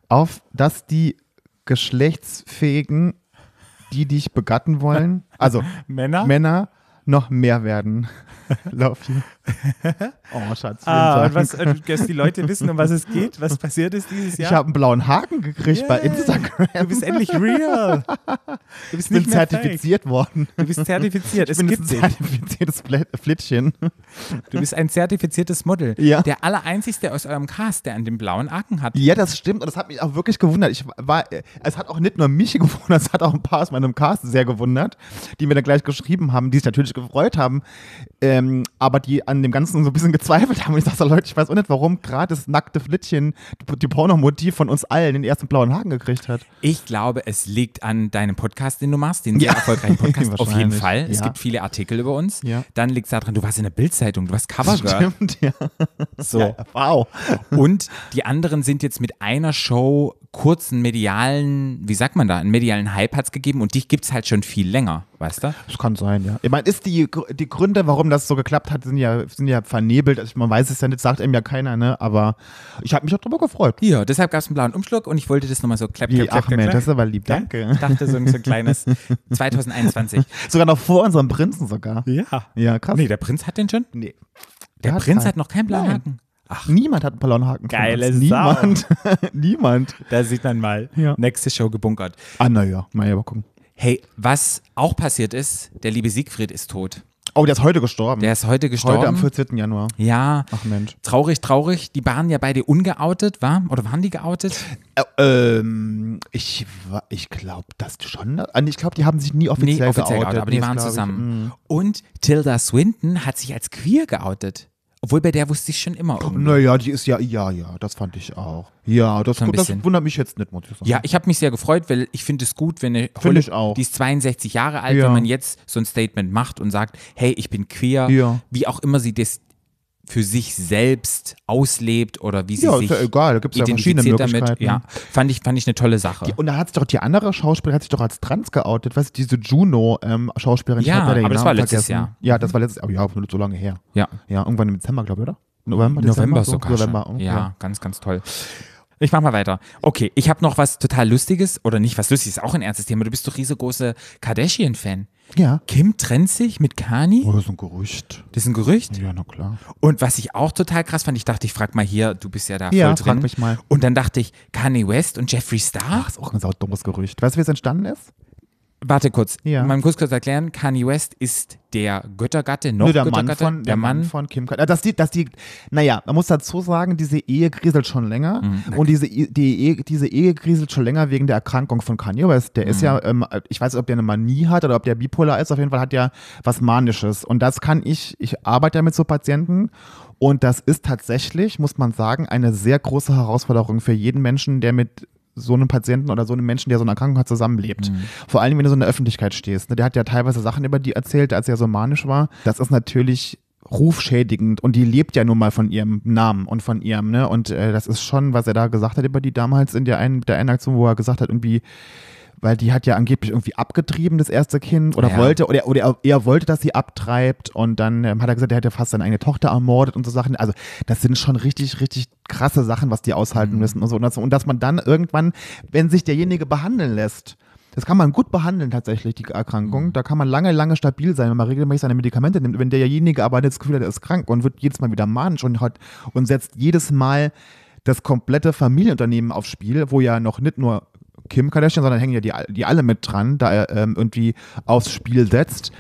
Speaker 2: Auf dass die geschlechtsfähigen, die dich begatten wollen, also
Speaker 1: Männer?
Speaker 2: Männer, noch mehr werden. Love you. Oh, Schatz.
Speaker 1: Ah, und was, und, dass die Leute wissen, um was es geht, was passiert ist dieses Jahr.
Speaker 2: Ich habe einen blauen Haken gekriegt bei
Speaker 1: Yeah.
Speaker 2: Instagram.
Speaker 1: du bist endlich real. Du bist
Speaker 2: Ich bin zertifiziert worden.
Speaker 1: Fake. Du bist zertifiziert.
Speaker 2: Ich
Speaker 1: Es
Speaker 2: bin
Speaker 1: gibt
Speaker 2: ein zertifiziertes Flittchen.
Speaker 1: Du bist ein zertifiziertes Model.
Speaker 2: Ja.
Speaker 1: Der allereinzigste aus eurem Cast, der an dem blauen Haken hat.
Speaker 2: Ja, das stimmt und das hat mich auch wirklich gewundert. Ich war, äh, es hat auch nicht nur mich gewundert, es hat auch ein paar aus meinem Cast sehr gewundert, die mir dann gleich geschrieben haben, die sich natürlich gefreut haben, ähm, aber die an dem Ganzen so ein bisschen gezweifelt haben. Und ich dachte so, Leute, ich weiß auch nicht, warum gerade das nackte Flittchen die, die Pornomotiv von uns allen den ersten blauen Haken gekriegt hat.
Speaker 1: Ich glaube, es liegt an deinem Podcast, den du machst, den sehr
Speaker 2: Ja.
Speaker 1: erfolgreichen Podcast. Auf jeden Fall. Es
Speaker 2: ja.
Speaker 1: gibt viele Artikel über uns.
Speaker 2: Ja.
Speaker 1: Dann liegt es daran, du warst in der Bildzeitung, du warst Covergirl.
Speaker 2: Stimmt, ja.
Speaker 1: So.
Speaker 2: Wow.
Speaker 1: Und die anderen sind jetzt mit einer Show kurzen medialen, wie sagt man da, einen medialen Hype hat's gegeben und dich gibt's halt schon viel länger, weißt du?
Speaker 2: Das kann sein, ja. Ich meine, ist die, die Gründe, warum das so geklappt hat, sind ja, sind ja vernebelt. Also man weiß es ja nicht, sagt einem ja keiner, ne? Aber ich habe mich auch drüber gefreut.
Speaker 1: Ja, deshalb gab's einen blauen Umschlag und ich wollte das nochmal so klapp, klapp, klapp,
Speaker 2: ach
Speaker 1: klapp,
Speaker 2: das ist aber lieb,
Speaker 1: Gell?
Speaker 2: danke.
Speaker 1: Ich dachte, so ein, so ein kleines 2021.
Speaker 2: Sogar noch vor unserem Prinzen sogar.
Speaker 1: Ja.
Speaker 2: Ja, krass.
Speaker 1: Nee, der Prinz hat den schon?
Speaker 2: Nee.
Speaker 1: Der
Speaker 2: hat
Speaker 1: Prinz
Speaker 2: keinen.
Speaker 1: hat noch keinen blauen. Haken. Ach,
Speaker 2: Niemand hat einen blauen Haken. von
Speaker 1: Geile.
Speaker 2: Niemand. Niemand.
Speaker 1: da sieht man mal.
Speaker 2: Ja.
Speaker 1: Nächste Show gebunkert.
Speaker 2: Ah, naja, mal ja mal gucken.
Speaker 1: Hey, was auch passiert ist, der liebe Siegfried ist tot.
Speaker 2: Oh, der ist heute gestorben.
Speaker 1: Der ist heute gestorben.
Speaker 2: heute am 14. Januar.
Speaker 1: ja,
Speaker 2: Ach Mensch.
Speaker 1: traurig, traurig. Die waren ja beide ungeoutet, war? Oder waren die geoutet?
Speaker 2: Äh, ähm, ich ich glaube, das schon. Nee, Ich glaube, die haben sich nie offiziell,
Speaker 1: nee, offiziell
Speaker 2: geoutet.
Speaker 1: geoutet, aber die
Speaker 2: Nee,
Speaker 1: waren
Speaker 2: glaub ich.
Speaker 1: zusammen.
Speaker 2: Mm.
Speaker 1: Und Tilda Swinton hat sich als queer geoutet. Obwohl bei der wusste ich schon immer irgendwie.
Speaker 2: Naja, die ist ja, ja, ja, das fand ich auch. Ja, das,
Speaker 1: So
Speaker 2: das wundert mich jetzt nicht, muss ich sagen.
Speaker 1: Ja, ich habe mich sehr gefreut, weil ich finde es gut, wenn eine
Speaker 2: Finde ich auch.
Speaker 1: die ist 62 Jahre alt,
Speaker 2: Ja.
Speaker 1: wenn man jetzt so ein Statement macht und sagt, hey, ich bin queer,
Speaker 2: Ja.
Speaker 1: wie auch immer sie das für sich selbst auslebt oder wie sie
Speaker 2: Ja,
Speaker 1: sich
Speaker 2: ist ja egal, da gibt es ja verschiedene
Speaker 1: identifiziert damit.
Speaker 2: Möglichkeiten.
Speaker 1: Ja, fand ich, fand ich eine tolle Sache.
Speaker 2: Die, und da hat sich doch die andere Schauspielerin hat sich doch als trans geoutet, was diese Juno-Schauspielerin.
Speaker 1: Ja, aber das war letztes Jahr.
Speaker 2: Ja, das war letztes Jahr, aber ja, so lange her.
Speaker 1: ja.
Speaker 2: Ja, irgendwann im Dezember, glaube ich, oder? November,
Speaker 1: November
Speaker 2: Dezember, so?
Speaker 1: sogar
Speaker 2: November, oh,
Speaker 1: Ja, ganz, ganz toll. Ich mach mal weiter. Okay, ich habe noch was total Lustiges oder nicht was Lustiges, auch ein ernstes Thema. Du bist doch riesengroße Kardashian-Fan.
Speaker 2: Ja.
Speaker 1: Kim trennt sich mit Kani.
Speaker 2: Oh, das ist ein Gerücht.
Speaker 1: Das ist ein Gerücht.
Speaker 2: Ja, na klar.
Speaker 1: Und was ich auch total krass fand, ich dachte, ich frag mal hier, du bist ja da
Speaker 2: Ja,
Speaker 1: voll
Speaker 2: frag
Speaker 1: drin.
Speaker 2: mich mal.
Speaker 1: Und dann dachte ich, Kanye West und Jeffree Star.
Speaker 2: Ach, ist auch ein saudummes Gerücht. Weißt du, wie es entstanden ist?
Speaker 1: Warte kurz,
Speaker 2: Ja.
Speaker 1: mal kurz kurz erklären. Kanye West ist der Göttergatte, noch
Speaker 2: Nur der Mann
Speaker 1: Göttergatte,
Speaker 2: von,
Speaker 1: der Mann.
Speaker 2: von Kim Kardashian. Dass die, dass die, naja, man muss dazu sagen, diese Ehe kriselt schon länger.
Speaker 1: Mhm.
Speaker 2: und diese, die Ehe, diese Ehe kriselt schon länger wegen der Erkrankung von Kanye West. Der
Speaker 1: Mhm.
Speaker 2: ist ja, ähm, ich weiß nicht, ob der eine Manie hat oder ob der bipolar ist. Auf jeden Fall hat der was Manisches. Und das kann ich, ich arbeite ja mit so Patienten. Und das ist tatsächlich, muss man sagen, eine sehr große Herausforderung für jeden Menschen, der mit so einem Patienten oder so einem Menschen, der so eine Erkrankung hat, zusammenlebt.
Speaker 1: Mhm.
Speaker 2: Vor allem, wenn du so in der Öffentlichkeit stehst. Ne? Der hat ja teilweise Sachen über die erzählt, als er so manisch war. Das ist natürlich rufschädigend und die lebt ja nun mal von ihrem Namen und von ihrem, ne? Und äh, das ist schon, was er da gesagt hat über die damals in der einen, der einen Aktion, wo er gesagt hat, irgendwie, weil die hat ja angeblich irgendwie abgetrieben, das erste Kind, oder
Speaker 1: Ja.
Speaker 2: wollte, oder, oder er, wollte, dass sie abtreibt und dann ähm, hat er gesagt, er hätte fast seine eigene Tochter ermordet und so Sachen. Also das sind schon richtig, richtig krasse Sachen, was die aushalten müssen und so. Und, das, und dass man dann irgendwann, wenn sich derjenige behandeln lässt, das kann man gut behandeln tatsächlich, die Erkrankung. Da kann man lange, lange stabil sein, wenn man regelmäßig seine Medikamente nimmt. Wenn derjenige aber das Gefühl hat, er ist krank und wird jedes Mal wieder manisch und, hat, und setzt jedes Mal das komplette Familienunternehmen aufs Spiel, wo ja noch nicht nur Kim Kardashian, sondern hängen ja die, die alle mit dran, da er ähm, irgendwie aufs Spiel setzt.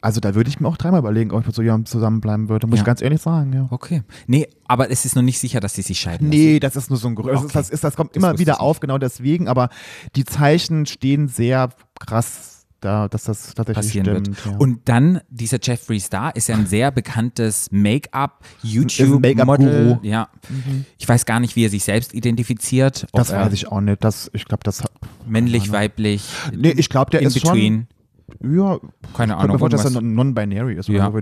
Speaker 2: Also da würde ich mir auch dreimal überlegen, ob ich mit so jemandem zusammenbleiben würde, muss
Speaker 1: Ja.
Speaker 2: ich ganz ehrlich sagen. Ja.
Speaker 1: Okay. Nee, aber es ist noch nicht sicher, dass sie sich scheiden lassen.
Speaker 2: Nee, das ist nur so ein Gerücht. Das,
Speaker 1: Okay.
Speaker 2: das, ist, das kommt
Speaker 1: Das
Speaker 2: immer wieder auf, genau deswegen, aber die Zeichen stehen sehr krass da, dass das tatsächlich
Speaker 1: passieren
Speaker 2: stimmt.
Speaker 1: wird.
Speaker 2: Ja.
Speaker 1: Und dann, dieser Jeffree Star ist ja ein sehr bekanntes Make-up, YouTube-Model.
Speaker 2: Make-up-Guru.
Speaker 1: Ja. Ich weiß gar nicht, wie er sich selbst identifiziert.
Speaker 2: das weiß ich auch nicht. Das, ich glaube, das.
Speaker 1: Männlich, weiblich,
Speaker 2: Nee, ich glaube, der
Speaker 1: in
Speaker 2: ist
Speaker 1: between.
Speaker 2: schon. Ja,
Speaker 1: Keine
Speaker 2: ich
Speaker 1: Ahnung.
Speaker 2: mir vorstellen, dass er non-binary ist.
Speaker 1: Ja.
Speaker 2: so.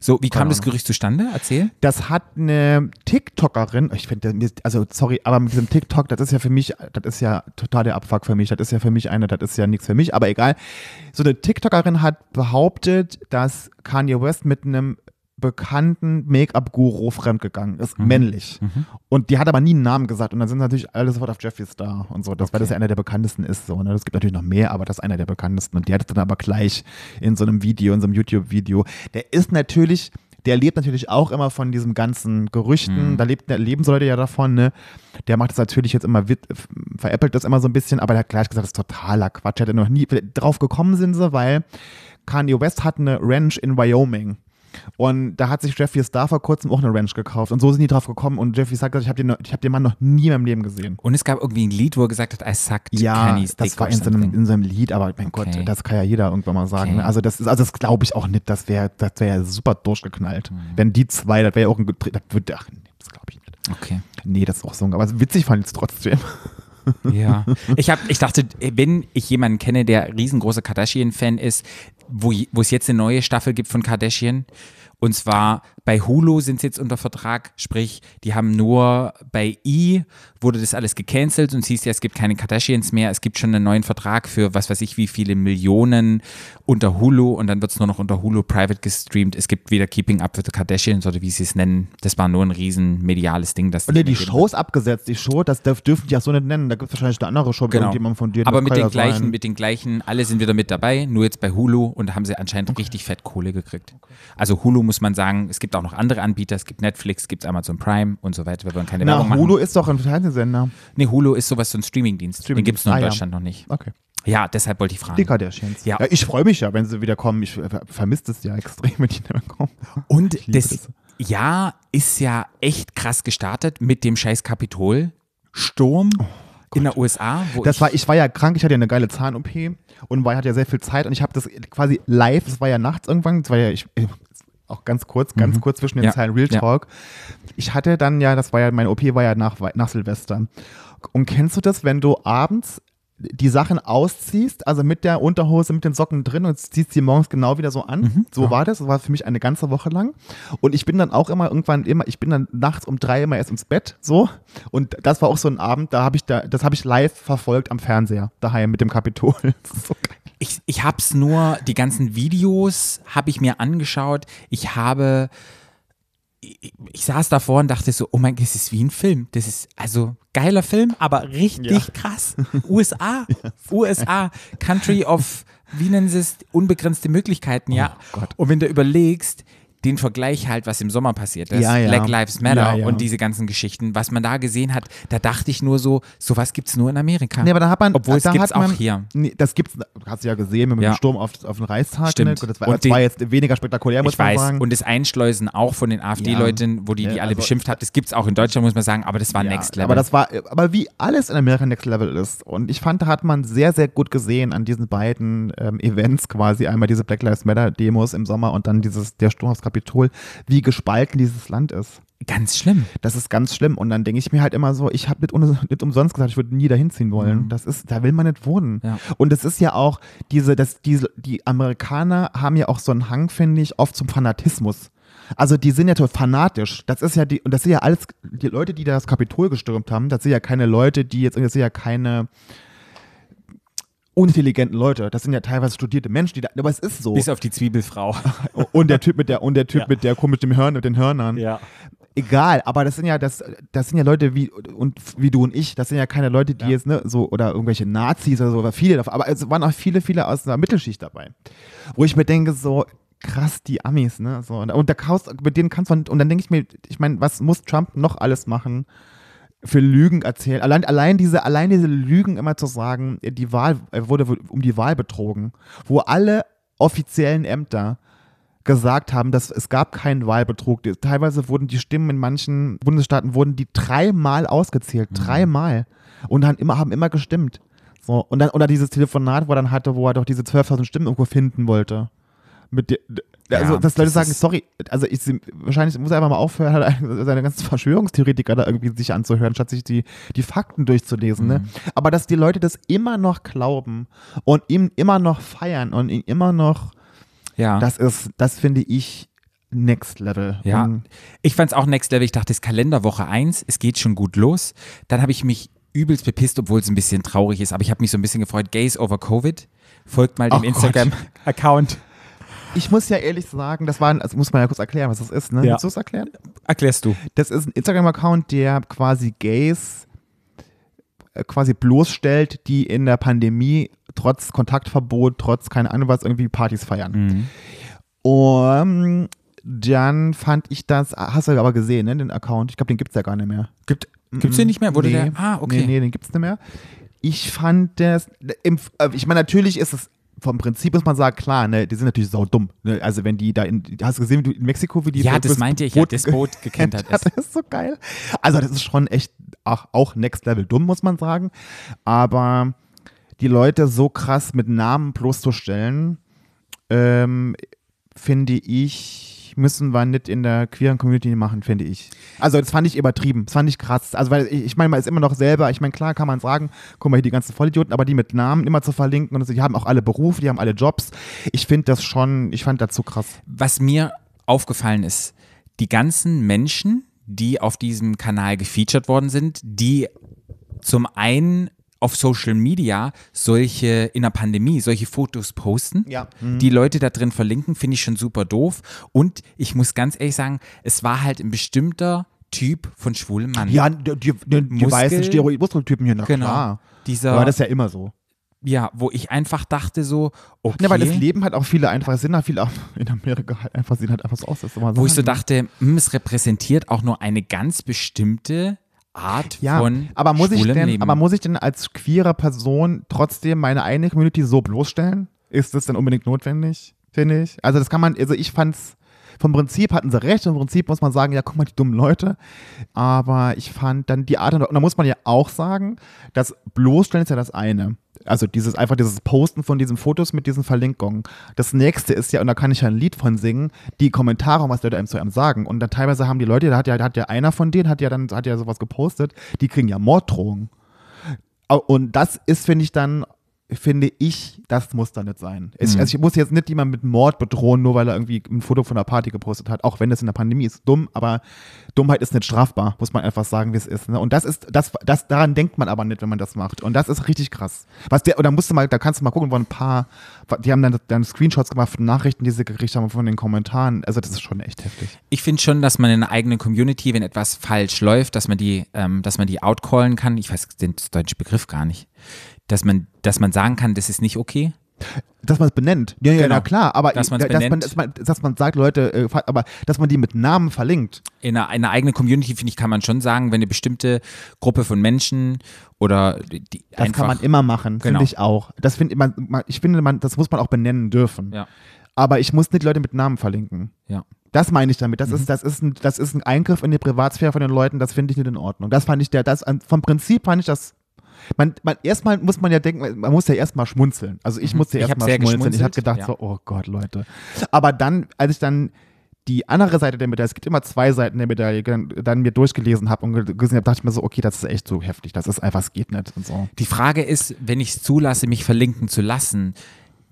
Speaker 1: So, wie kam das. Gerücht zustande? Erzähl.
Speaker 2: Das hat eine TikTokerin, ich finde, also sorry, aber mit diesem TikTok, das ist ja für mich, das ist ja total der Abfuck für mich. Das ist ja für mich eine, das ist ja nichts für mich, aber egal. So eine TikTokerin hat behauptet, dass Kanye West mit einem bekannten Make-up-Guru fremdgegangen ist,
Speaker 1: Mhm.
Speaker 2: männlich. Und die hat aber nie einen Namen gesagt. Und dann sind natürlich alle sofort auf Jeffree Star und so, das, weil das
Speaker 1: Okay.
Speaker 2: ja einer der bekanntesten ist. So, ne? Es gibt natürlich noch mehr, aber das ist einer der bekanntesten. Und die hat es dann aber gleich in so einem Video, in so einem YouTube-Video. Der ist natürlich, der lebt natürlich auch immer von diesen ganzen Gerüchten.
Speaker 1: Mhm.
Speaker 2: Da lebt, leben so Leute ja davon, ne? Der macht es natürlich jetzt immer, veräppelt das immer so ein bisschen, aber der hat gleich gesagt, das ist totaler Quatsch. Hätte noch nie, drauf gekommen sind sie, weil Kanye West hat eine Ranch in Wyoming. Und da hat sich Jeffrey Star vor kurzem auch eine Ranch gekauft. Und so sind die drauf gekommen. Und Jeffrey sagt, ich habe den, ich hab den Mann noch nie in meinem Leben gesehen.
Speaker 1: Und es gab irgendwie ein Lied, wo er gesagt hat, I sucked
Speaker 2: Ja,
Speaker 1: Kenny's
Speaker 2: das
Speaker 1: dick
Speaker 2: war
Speaker 1: or
Speaker 2: in so, einem,
Speaker 1: something.
Speaker 2: in so einem Lied, aber mein
Speaker 1: Okay.
Speaker 2: Gott, das kann ja jeder irgendwann mal sagen.
Speaker 1: Okay.
Speaker 2: Also das ist, also das glaube ich auch nicht, das wäre das wär ja super durchgeknallt.
Speaker 1: Mhm.
Speaker 2: Wenn die zwei, das wäre ja auch ein das würde, ach nee, das glaube ich nicht.
Speaker 1: Okay.
Speaker 2: Nee, das ist auch so, aber witzig fand ich es trotzdem.
Speaker 1: Ja. Ich, hab, ich dachte, wenn ich jemanden kenne, der riesengroßer Kardashian-Fan ist, wo, es jetzt eine neue Staffel gibt von Kardashian, und zwar bei Hulu sind sie jetzt unter Vertrag, sprich, die haben nur bei E wurde das alles gecancelt und siehst ja, es gibt keine Kardashians mehr, es gibt schon einen neuen Vertrag für was weiß ich wie viele Millionen unter Hulu und dann wird es nur noch unter Hulu private gestreamt. Es gibt wieder Keeping Up with the Kardashians oder wie sie es nennen. Das war nur ein riesen mediales Ding. Das
Speaker 2: Und die
Speaker 1: mehr geben
Speaker 2: Show ist abgesetzt. Die Show, das dürfen die ja so nicht nennen. Da gibt es wahrscheinlich eine andere Show
Speaker 1: Genau.
Speaker 2: irgendjemandem von dir.
Speaker 1: Aber mit den gleichen,
Speaker 2: sein.
Speaker 1: mit den gleichen, alle sind wieder mit dabei, nur jetzt bei Hulu und da haben sie anscheinend richtig fett Kohle gekriegt. Also Hulu muss man sagen, es gibt auch noch andere Anbieter, es gibt Netflix, es gibt Amazon Prime und so weiter. Wir wollen keine
Speaker 2: Na,
Speaker 1: Werbung machen.
Speaker 2: Hulu ist doch ein Fernsehsender.
Speaker 1: Nee, Hulu ist sowas, so ein Streamingdienst. Den
Speaker 2: Streamingdienst.
Speaker 1: gibt es nur in
Speaker 2: Ah, ja.
Speaker 1: Deutschland noch nicht.
Speaker 2: Okay.
Speaker 1: Ja, deshalb wollte ich fragen.
Speaker 2: Kardashians.
Speaker 1: Ja.
Speaker 2: ich freue mich ja, wenn sie wieder kommen. Ich äh, vermisse es ja extrem, wenn die nicht mehr kommen.
Speaker 1: Und
Speaker 2: Ich
Speaker 1: das,
Speaker 2: das.
Speaker 1: Jahr ist ja echt krass gestartet mit dem scheiß Kapitol-Sturm in der USA.
Speaker 2: Oh Das war, ich war ja krank, ich hatte ja eine geile Zahn-OP und war, hatte ja sehr viel Zeit und ich habe das quasi live, es war ja nachts irgendwann, es war ja, ich, auch ganz kurz, ganz kurz zwischen den
Speaker 1: Mhm. Ja.
Speaker 2: Zeilen Real
Speaker 1: Ja.
Speaker 2: Talk. Ich hatte dann ja, das war ja, meine OP war ja nach, nach Silvester. Und kennst du das, wenn du abends die Sachen ausziehst, also mit der Unterhose, mit den Socken drin und ziehst sie morgens genau wieder so an.
Speaker 1: Mhm.
Speaker 2: So war das. Das war für mich eine ganze Woche lang. Und ich bin dann auch immer irgendwann immer, ich bin dann nachts um drei immer erst ins Bett, so. Und das war auch so ein Abend, da habe ich da, das habe ich live verfolgt am Fernseher, daheim mit dem Kapitol. So.
Speaker 1: Ich, ich habe es nur, die ganzen Videos habe ich mir angeschaut. Ich habe, ich, ich saß davor und dachte so, oh mein Gott, das ist wie ein Film. Das ist also geiler Film, aber richtig
Speaker 2: Ja.
Speaker 1: krass. USA, USA, Country of, wie nennen sie es, unbegrenzte Möglichkeiten, ja.
Speaker 2: Oh Gott.
Speaker 1: Und wenn du überlegst, den Vergleich halt, was im Sommer passiert ist,
Speaker 2: Ja, ja.
Speaker 1: Black Lives Matter
Speaker 2: Ja,
Speaker 1: und diese ganzen Geschichten, was man da gesehen hat, da dachte ich nur so, sowas gibt es nur in Amerika.
Speaker 2: Nee, aber da hat man,
Speaker 1: Obwohl es
Speaker 2: da hat man,
Speaker 1: auch hier.
Speaker 2: Nee, das gibt's, hast du ja gesehen mit dem Sturm auf, auf den Reichstag.
Speaker 1: Stimmt.
Speaker 2: Ne? Das, war,
Speaker 1: Und
Speaker 2: das war jetzt weniger spektakulär, muss
Speaker 1: ich
Speaker 2: man
Speaker 1: weiß.
Speaker 2: sagen.
Speaker 1: Und das Einschleusen auch von den AfD-Leuten, wo die die alle
Speaker 2: also-
Speaker 1: beschimpft hat, das gibt es auch in Deutschland, muss man sagen, aber das war Next Level.
Speaker 2: Aber das war, aber wie alles in Amerika Next Level ist. Und ich fand, da hat man sehr, sehr gut gesehen an diesen beiden ähm, Events quasi. Einmal diese Black Lives Matter Demos im Sommer und dann dieses, der Sturm aufs Kapitol, wie gespalten dieses Land ist.
Speaker 1: ganz schlimm.
Speaker 2: Das ist ganz schlimm. Und dann denke ich mir halt immer so, ich habe nicht, un- nicht umsonst gesagt, ich würde nie dahin ziehen wollen. Das ist, da will man nicht wohnen.
Speaker 1: Ja.
Speaker 2: Und es ist ja auch, diese, das, diese, die Amerikaner haben ja auch so einen Hang, finde ich, oft zum Fanatismus. Also die sind ja total fanatisch. Das ist ja die, und das sind ja alles, die Leute, die da das Kapitol gestürmt haben, das sind ja keine Leute, die jetzt, das sind ja keine unintelligenten Leute. Das sind ja teilweise studierte Menschen, die da, aber es ist so.
Speaker 1: Bis auf die Zwiebelfrau.
Speaker 2: Und der Typ mit der, und der Typ
Speaker 1: Ja.
Speaker 2: mit der komischen Hörn, mit den Hörnern.
Speaker 1: ja.
Speaker 2: Egal, aber das sind ja das, das sind ja Leute wie und wie du und ich. Das sind ja keine Leute, die
Speaker 1: Ja.
Speaker 2: jetzt ne so oder irgendwelche Nazis oder so, oder viele davon. Aber es waren auch viele, viele aus der Mittelschicht dabei, wo ich mir denke so krass die Amis, ne so und, und der Chaos, mit denen kannst du und dann denke ich mir, ich meine, was muss Trump noch alles machen? Für Lügen erzählen. Allein, allein, diese, allein diese Lügen immer zu sagen, die Wahl er wurde um die Wahl betrogen, wo alle offiziellen Ämter gesagt haben, dass es gab keinen Wahlbetrug. Teilweise wurden die Stimmen in manchen Bundesstaaten wurden die dreimal ausgezählt, dreimal und haben immer haben immer gestimmt. So und dann oder dieses Telefonat, wo er dann hatte, wo er doch diese 12.000 Stimmen irgendwo finden wollte. Mit der, also,
Speaker 1: Ja,
Speaker 2: dass Leute
Speaker 1: das
Speaker 2: sagen, sorry, also ich, wahrscheinlich muss er einfach mal aufhören, halt seine ganzen Verschwörungstheoretiker da irgendwie sich anzuhören, statt sich die, die Fakten durchzulesen. Ne? Aber dass die Leute das immer noch glauben und ihm immer noch feiern und ihn immer noch,
Speaker 1: Ja.
Speaker 2: das ist, das finde ich next level.
Speaker 1: Ja,
Speaker 2: Und
Speaker 1: ich fand es auch Next Level. Ich dachte, es ist Kalenderwoche 1, es geht schon gut los. Dann habe ich mich übelst bepisst, obwohl es ein bisschen traurig ist, aber ich habe mich so ein bisschen gefreut. Gays over Covid. Folgt mal dem
Speaker 2: Oh.
Speaker 1: Instagram-Account.
Speaker 2: ich muss ja ehrlich sagen, das war, ein- das muss man ja kurz erklären, was das ist, ne?
Speaker 1: Ja.
Speaker 2: Willst du es erklären?
Speaker 1: Erklärst du.
Speaker 2: Das ist ein Instagram-Account, der quasi Gays äh, quasi bloßstellt, die in der Pandemie trotz Kontaktverbot, trotz keine Ahnung was, irgendwie Partys feiern.
Speaker 1: Mhm.
Speaker 2: Und dann fand ich das, hast du aber gesehen, ne, den Account. Ich glaube, den gibt es ja gar nicht mehr.
Speaker 1: Gibt, gibt's den nicht mehr? Wurde
Speaker 2: nee,
Speaker 1: der? Ah, okay.
Speaker 2: Nee, nee, den gibt es nicht mehr. Ich fand das, äh, ich meine, natürlich ist es vom Prinzip muss man sagen, klar, ne, die sind natürlich saudumm. Ne? Also wenn die da in, hast du gesehen, wie du in Mexiko, wie die
Speaker 1: Ja,
Speaker 2: das
Speaker 1: das meinte ich ja, das Boot gekentert
Speaker 2: Das
Speaker 1: ist.
Speaker 2: ist so geil. Also das ist schon echt auch, auch next level dumm, muss man sagen. Aber die Leute so krass mit Namen bloßzustellen, ähm, finde ich, müssen wir nicht in der queeren Community machen, finde ich. Also das fand ich übertrieben, das fand ich krass. Also weil ich, ich meine, man ist immer noch selber, ich meine, klar kann man sagen, guck mal hier die ganzen Vollidioten, aber die mit Namen immer zu verlinken und so, die haben auch alle Berufe, die haben alle Jobs. Ich finde das schon, ich fand das so krass.
Speaker 1: Was mir aufgefallen ist, die ganzen Menschen, die auf diesem Kanal gefeatured worden sind, die zum einen auf Social Media solche in der Pandemie solche Fotos posten,
Speaker 2: Ja.
Speaker 1: die Leute da drin verlinken, finde ich schon super doof. Und ich muss ganz ehrlich sagen, es war halt ein bestimmter Typ von schwulem Mann.
Speaker 2: Ja, die, die, die, die weißen Steroid-Muskeltypen hier, na
Speaker 1: Genau.
Speaker 2: klar.
Speaker 1: Dieser,
Speaker 2: Aber das ja immer so.
Speaker 1: ja, wo ich einfach dachte so, okay,
Speaker 2: Ja, weil das Leben hat auch viele einfach, es sind halt viele auch in Amerika halt einfach, sehen halt einfach so aus.
Speaker 1: Wo ich so dachte, hm, es repräsentiert auch nur eine ganz bestimmte Art
Speaker 2: Ja,
Speaker 1: von
Speaker 2: aber muss ich denn,
Speaker 1: Leben.
Speaker 2: aber muss ich denn als queere Person trotzdem meine eigene Community so bloßstellen? Ist das denn unbedingt notwendig, finde ich? Also das kann man, also ich fand's, vom Prinzip hatten sie recht, im Prinzip muss man sagen, ja, guck mal, die dummen Leute. Aber ich fand dann die Art und, und da muss man ja auch sagen, das Bloßstellen ist ja das eine. Also dieses einfach dieses Posten von diesen Fotos mit diesen Verlinkungen. Das nächste ist ja, und da kann ich ja ein Lied von singen, die Kommentare, was Leute einem zu einem sagen. Und dann teilweise haben die Leute, da hat ja, hat ja einer von denen, hat ja dann, hat ja sowas gepostet, die kriegen ja Morddrohungen. Und das ist, finde ich, dann, finde ich, das muss da nicht sein. Ich,
Speaker 1: Mhm.
Speaker 2: also ich muss jetzt nicht jemanden mit Mord bedrohen, nur weil er irgendwie ein Foto von einer Party gepostet hat, auch wenn das in der Pandemie ist. Dumm, aber Dummheit ist nicht strafbar, muss man einfach sagen, wie es ist. Ne? Und das ist, das, das, daran denkt man aber nicht, wenn man das macht. Und das ist richtig krass. Was der, da musst du mal, da kannst du mal gucken, wo ein paar, die haben dann, dann Screenshots gemacht von Nachrichten, die sie gekriegt haben von den Kommentaren. Also das ist schon echt heftig.
Speaker 1: Ich finde schon, dass man in einer eigenen Community, wenn etwas falsch läuft, dass man die, ähm, dass man die outcallen kann. Ich weiß den deutschen Begriff gar nicht. Dass man, dass man sagen kann, das ist nicht okay.
Speaker 2: Dass man es benennt. Ja, ja,
Speaker 1: Genau.
Speaker 2: na klar, aber
Speaker 1: Dass
Speaker 2: dass, man, dass, man, dass man sagt, Leute, äh, aber dass man die mit Namen verlinkt.
Speaker 1: In einer, in einer eigenen Community, finde ich, kann man schon sagen, wenn eine bestimmte Gruppe von Menschen oder die
Speaker 2: Das
Speaker 1: einfach.
Speaker 2: kann man immer machen,
Speaker 1: Genau.
Speaker 2: finde ich auch. Das finde man, man, ich finde, man, das muss man auch benennen dürfen.
Speaker 1: Ja.
Speaker 2: Aber ich muss nicht Leute mit Namen verlinken.
Speaker 1: Ja.
Speaker 2: Das meine ich damit. Das,
Speaker 1: Mhm.
Speaker 2: ist, das, ist ein, das ist ein Eingriff in die Privatsphäre von den Leuten, das finde ich nicht in Ordnung. Das fand ich der, das vom Prinzip fand ich das. Man, man, erstmal muss man ja denken, man muss ja erstmal schmunzeln. Also ich musste
Speaker 1: Mhm. Ich hab
Speaker 2: erstmal schmunzeln. Ich habe gedacht
Speaker 1: ja.
Speaker 2: so, oh Gott, Leute. Aber dann, als ich dann die andere Seite der Medaille, es gibt immer zwei Seiten der Medaille, dann, dann mir durchgelesen habe und ge- gesehen habe, dachte ich mir so, okay, das ist echt so heftig. Das ist einfach, es geht nicht und so.
Speaker 1: Die Frage ist, wenn ich es zulasse, mich verlinken zu lassen,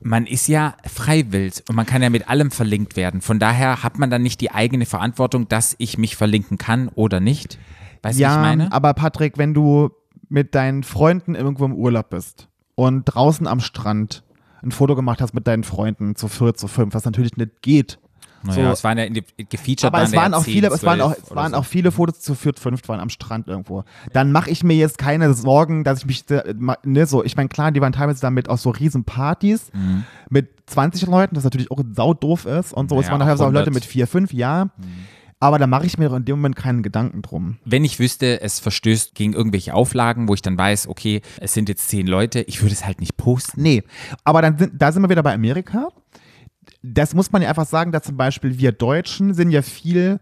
Speaker 1: man ist ja freiwillig und man kann ja mit allem verlinkt werden. Von daher hat man dann nicht die eigene Verantwortung, dass ich mich verlinken kann oder nicht. Weißt du,
Speaker 2: ja,
Speaker 1: was ich meine?
Speaker 2: aber Patrick, wenn du mit deinen Freunden irgendwo im Urlaub bist und draußen am Strand ein Foto gemacht hast mit deinen Freunden zu vier, zu fünf, was natürlich nicht geht.
Speaker 1: Naja,
Speaker 2: so.
Speaker 1: es waren ja in die, gefeatured
Speaker 2: Aber es
Speaker 1: da
Speaker 2: waren auch
Speaker 1: 10,
Speaker 2: viele, es waren auch,
Speaker 1: 12
Speaker 2: es waren
Speaker 1: so.
Speaker 2: auch viele Fotos zu viert, fünft waren am Strand irgendwo. Dann mache ich mir jetzt keine Sorgen, dass ich mich, ne, so, ich meine, klar, die waren teilweise damit auch so riesen Partys
Speaker 1: Mhm.
Speaker 2: mit 20 Leuten, das natürlich auch saudoof ist und so. es
Speaker 1: Ja,
Speaker 2: waren teilweise auch Leute
Speaker 1: 100.
Speaker 2: mit vier, fünf, ja. Aber da mache ich mir in dem Moment keinen Gedanken drum.
Speaker 1: Wenn ich wüsste, es verstößt gegen irgendwelche Auflagen, wo ich dann weiß, okay, es sind jetzt zehn Leute, ich würde es halt nicht posten.
Speaker 2: Nee, aber dann sind, da sind wir wieder bei Amerika. Das muss man ja einfach sagen, dass zum Beispiel wir Deutschen sind ja viel,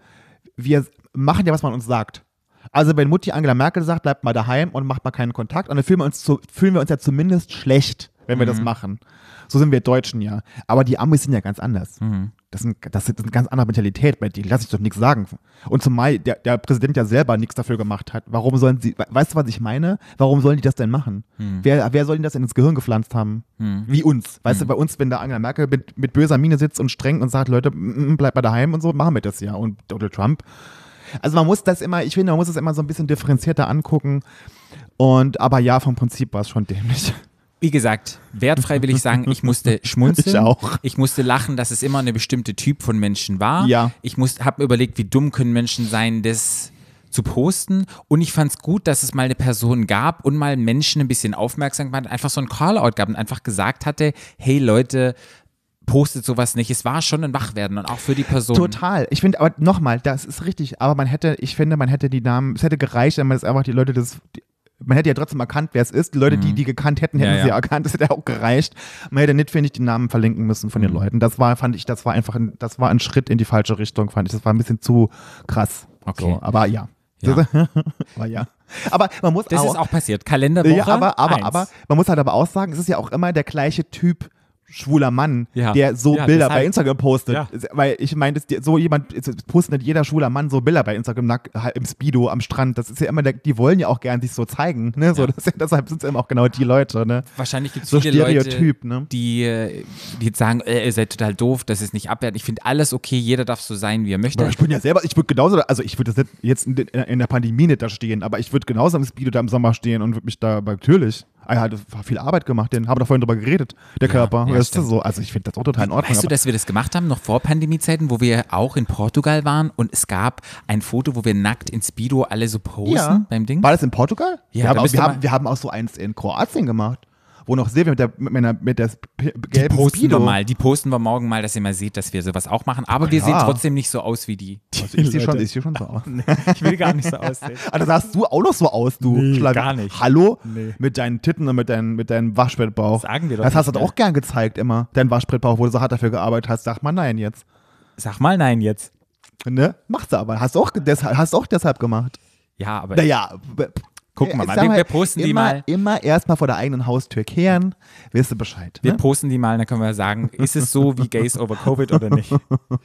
Speaker 2: wir machen ja, was man uns sagt. Also wenn Mutti Angela Merkel sagt, bleibt mal daheim und macht mal keinen Kontakt, und dann fühlen wir uns, zu, fühlen wir uns ja zumindest schlecht. wenn wir das
Speaker 1: Mhm.
Speaker 2: machen. So sind wir Deutschen ja. Aber die Amis sind ja ganz anders.
Speaker 1: Mhm.
Speaker 2: Das, sind, das ist eine ganz andere Mentalität bei denen. Lass ich doch nichts sagen. Und zumal der, der Präsident ja selber nichts dafür gemacht hat. Warum sollen sie, we- weißt du, was ich meine? Warum sollen die das denn machen? Wer, wer soll ihnen das denn ins Gehirn gepflanzt haben? Wie uns. Weißt du, bei uns, wenn da Angela Merkel mit, mit böser Miene sitzt und streng und sagt, Leute, bleibt mal daheim und so, machen wir das ja. Und Donald Trump. Also man muss das immer, ich finde, man muss das immer so ein bisschen differenzierter angucken. Und aber ja, vom Prinzip war es schon dämlich.
Speaker 1: Wie gesagt, wertfrei will ich sagen, ich musste schmunzeln.
Speaker 2: Ich auch.
Speaker 1: Ich musste lachen, dass es immer eine bestimmte Typ von Menschen war.
Speaker 2: Ja.
Speaker 1: Ich habe mir überlegt, wie dumm können Menschen sein, das zu posten. Und ich fand es gut, dass es mal eine Person gab und mal Menschen ein bisschen aufmerksam gemacht einfach so ein Call-out gab und einfach gesagt hatte, hey Leute, postet sowas nicht. Es war schon ein Wachwerden und auch für die Person.
Speaker 2: Total. Ich finde, aber nochmal, das ist richtig. Aber man hätte, ich finde, man hätte die Namen, es hätte gereicht, wenn man das einfach die Leute das. Die, man hätte ja trotzdem erkannt, wer es ist. Die Leute, die die gekannt hätten, hätten
Speaker 1: Mhm. Ja,
Speaker 2: sie
Speaker 1: ja.
Speaker 2: erkannt. Das hätte auch gereicht. Man hätte nicht, finde ich, die Namen verlinken müssen von
Speaker 1: Mhm.
Speaker 2: den Leuten. Das war, fand ich, das war einfach, ein, das war ein Schritt in die falsche Richtung, fand ich. Das war ein bisschen zu krass.
Speaker 1: Okay.
Speaker 2: So, aber ja.
Speaker 1: Ja.
Speaker 2: aber ja. Aber man muss
Speaker 1: Das
Speaker 2: auch.
Speaker 1: ist auch passiert. Kalenderwoche.
Speaker 2: Ja, aber, aber,
Speaker 1: eins.
Speaker 2: aber, man muss halt aber auch sagen, es ist ja auch immer der gleiche Typ schwuler Mann,
Speaker 1: Ja.
Speaker 2: der so
Speaker 1: Ja,
Speaker 2: Bilder bei Instagram postet.
Speaker 1: Ja.
Speaker 2: Weil ich meine, so jemand, postet nicht jeder schwuler Mann so Bilder bei Instagram nackt, im Speedo am Strand. Das ist ja immer, die wollen ja auch gern sich so zeigen. Ne? So, das, deshalb sind es immer auch genau die Leute. Ne?
Speaker 1: Wahrscheinlich gibt es
Speaker 2: So
Speaker 1: viele
Speaker 2: Stereotyp,
Speaker 1: Leute,
Speaker 2: ne?
Speaker 1: die, die jetzt sagen, äh, ihr seid total doof, das ist nicht abwertend. Ich finde alles okay, jeder darf so sein, wie er möchte.
Speaker 2: Aber ich bin ja selber, ich würde genauso, also ich würde jetzt in, in der Pandemie nicht da stehen, aber ich würde genauso am Speedo da im Sommer stehen und würde mich da, natürlich, er hat viel Arbeit gemacht, den haben wir da vorhin drüber geredet, der Körper.
Speaker 1: ja,
Speaker 2: ist
Speaker 1: stimmt.
Speaker 2: so, also ich finde das auch total in Ordnung.
Speaker 1: Weißt du, dass wir das gemacht haben, noch vor Pandemiezeiten, wo wir auch in Portugal waren und es gab ein Foto, wo wir nackt in Speedo alle so posen beim Ding?
Speaker 2: War das in Portugal?
Speaker 1: Ja,
Speaker 2: wir, haben auch, wir, haben, wir haben auch so eins in Kroatien gemacht, wo noch Silvia mit der, mit meiner, mit der p-
Speaker 1: Die
Speaker 2: gelben
Speaker 1: posten
Speaker 2: Speedo.
Speaker 1: wir mal, die posten wir morgen mal, dass ihr mal seht, dass wir sowas auch machen. Aber wir sehen trotzdem nicht so aus wie die.
Speaker 2: Also ich sehe schon, ich sehe schon so aus.
Speaker 1: Ich will gar nicht so aussehen.
Speaker 2: Da sahst du auch noch so aus, du.
Speaker 1: Nee,
Speaker 2: Schlavi.
Speaker 1: gar nicht.
Speaker 2: Hallo?
Speaker 1: Nee.
Speaker 2: Mit deinen Titten und mit, deinen, mit deinem Waschbrettbauch.
Speaker 1: Sagen wir doch
Speaker 2: Das hast du doch auch gern gezeigt immer. Dein Waschbrettbauch, wo du so hart dafür gearbeitet hast. Sag mal nein jetzt.
Speaker 1: Sag mal nein jetzt.
Speaker 2: Ne? Machst du aber. Hast du auch, deshalb, hast du auch deshalb gemacht.
Speaker 1: Ja, aber
Speaker 2: Naja.
Speaker 1: Gucken wir
Speaker 2: äh,
Speaker 1: mal.
Speaker 2: sag
Speaker 1: Wir- wir posten die
Speaker 2: immer,
Speaker 1: mal.
Speaker 2: Immer erstmal vor der eigenen Haustür kehren. Wirst du Bescheid.
Speaker 1: wir
Speaker 2: Ne?
Speaker 1: posten die mal, dann können wir sagen, ist es so wie Gays over Covid oder nicht?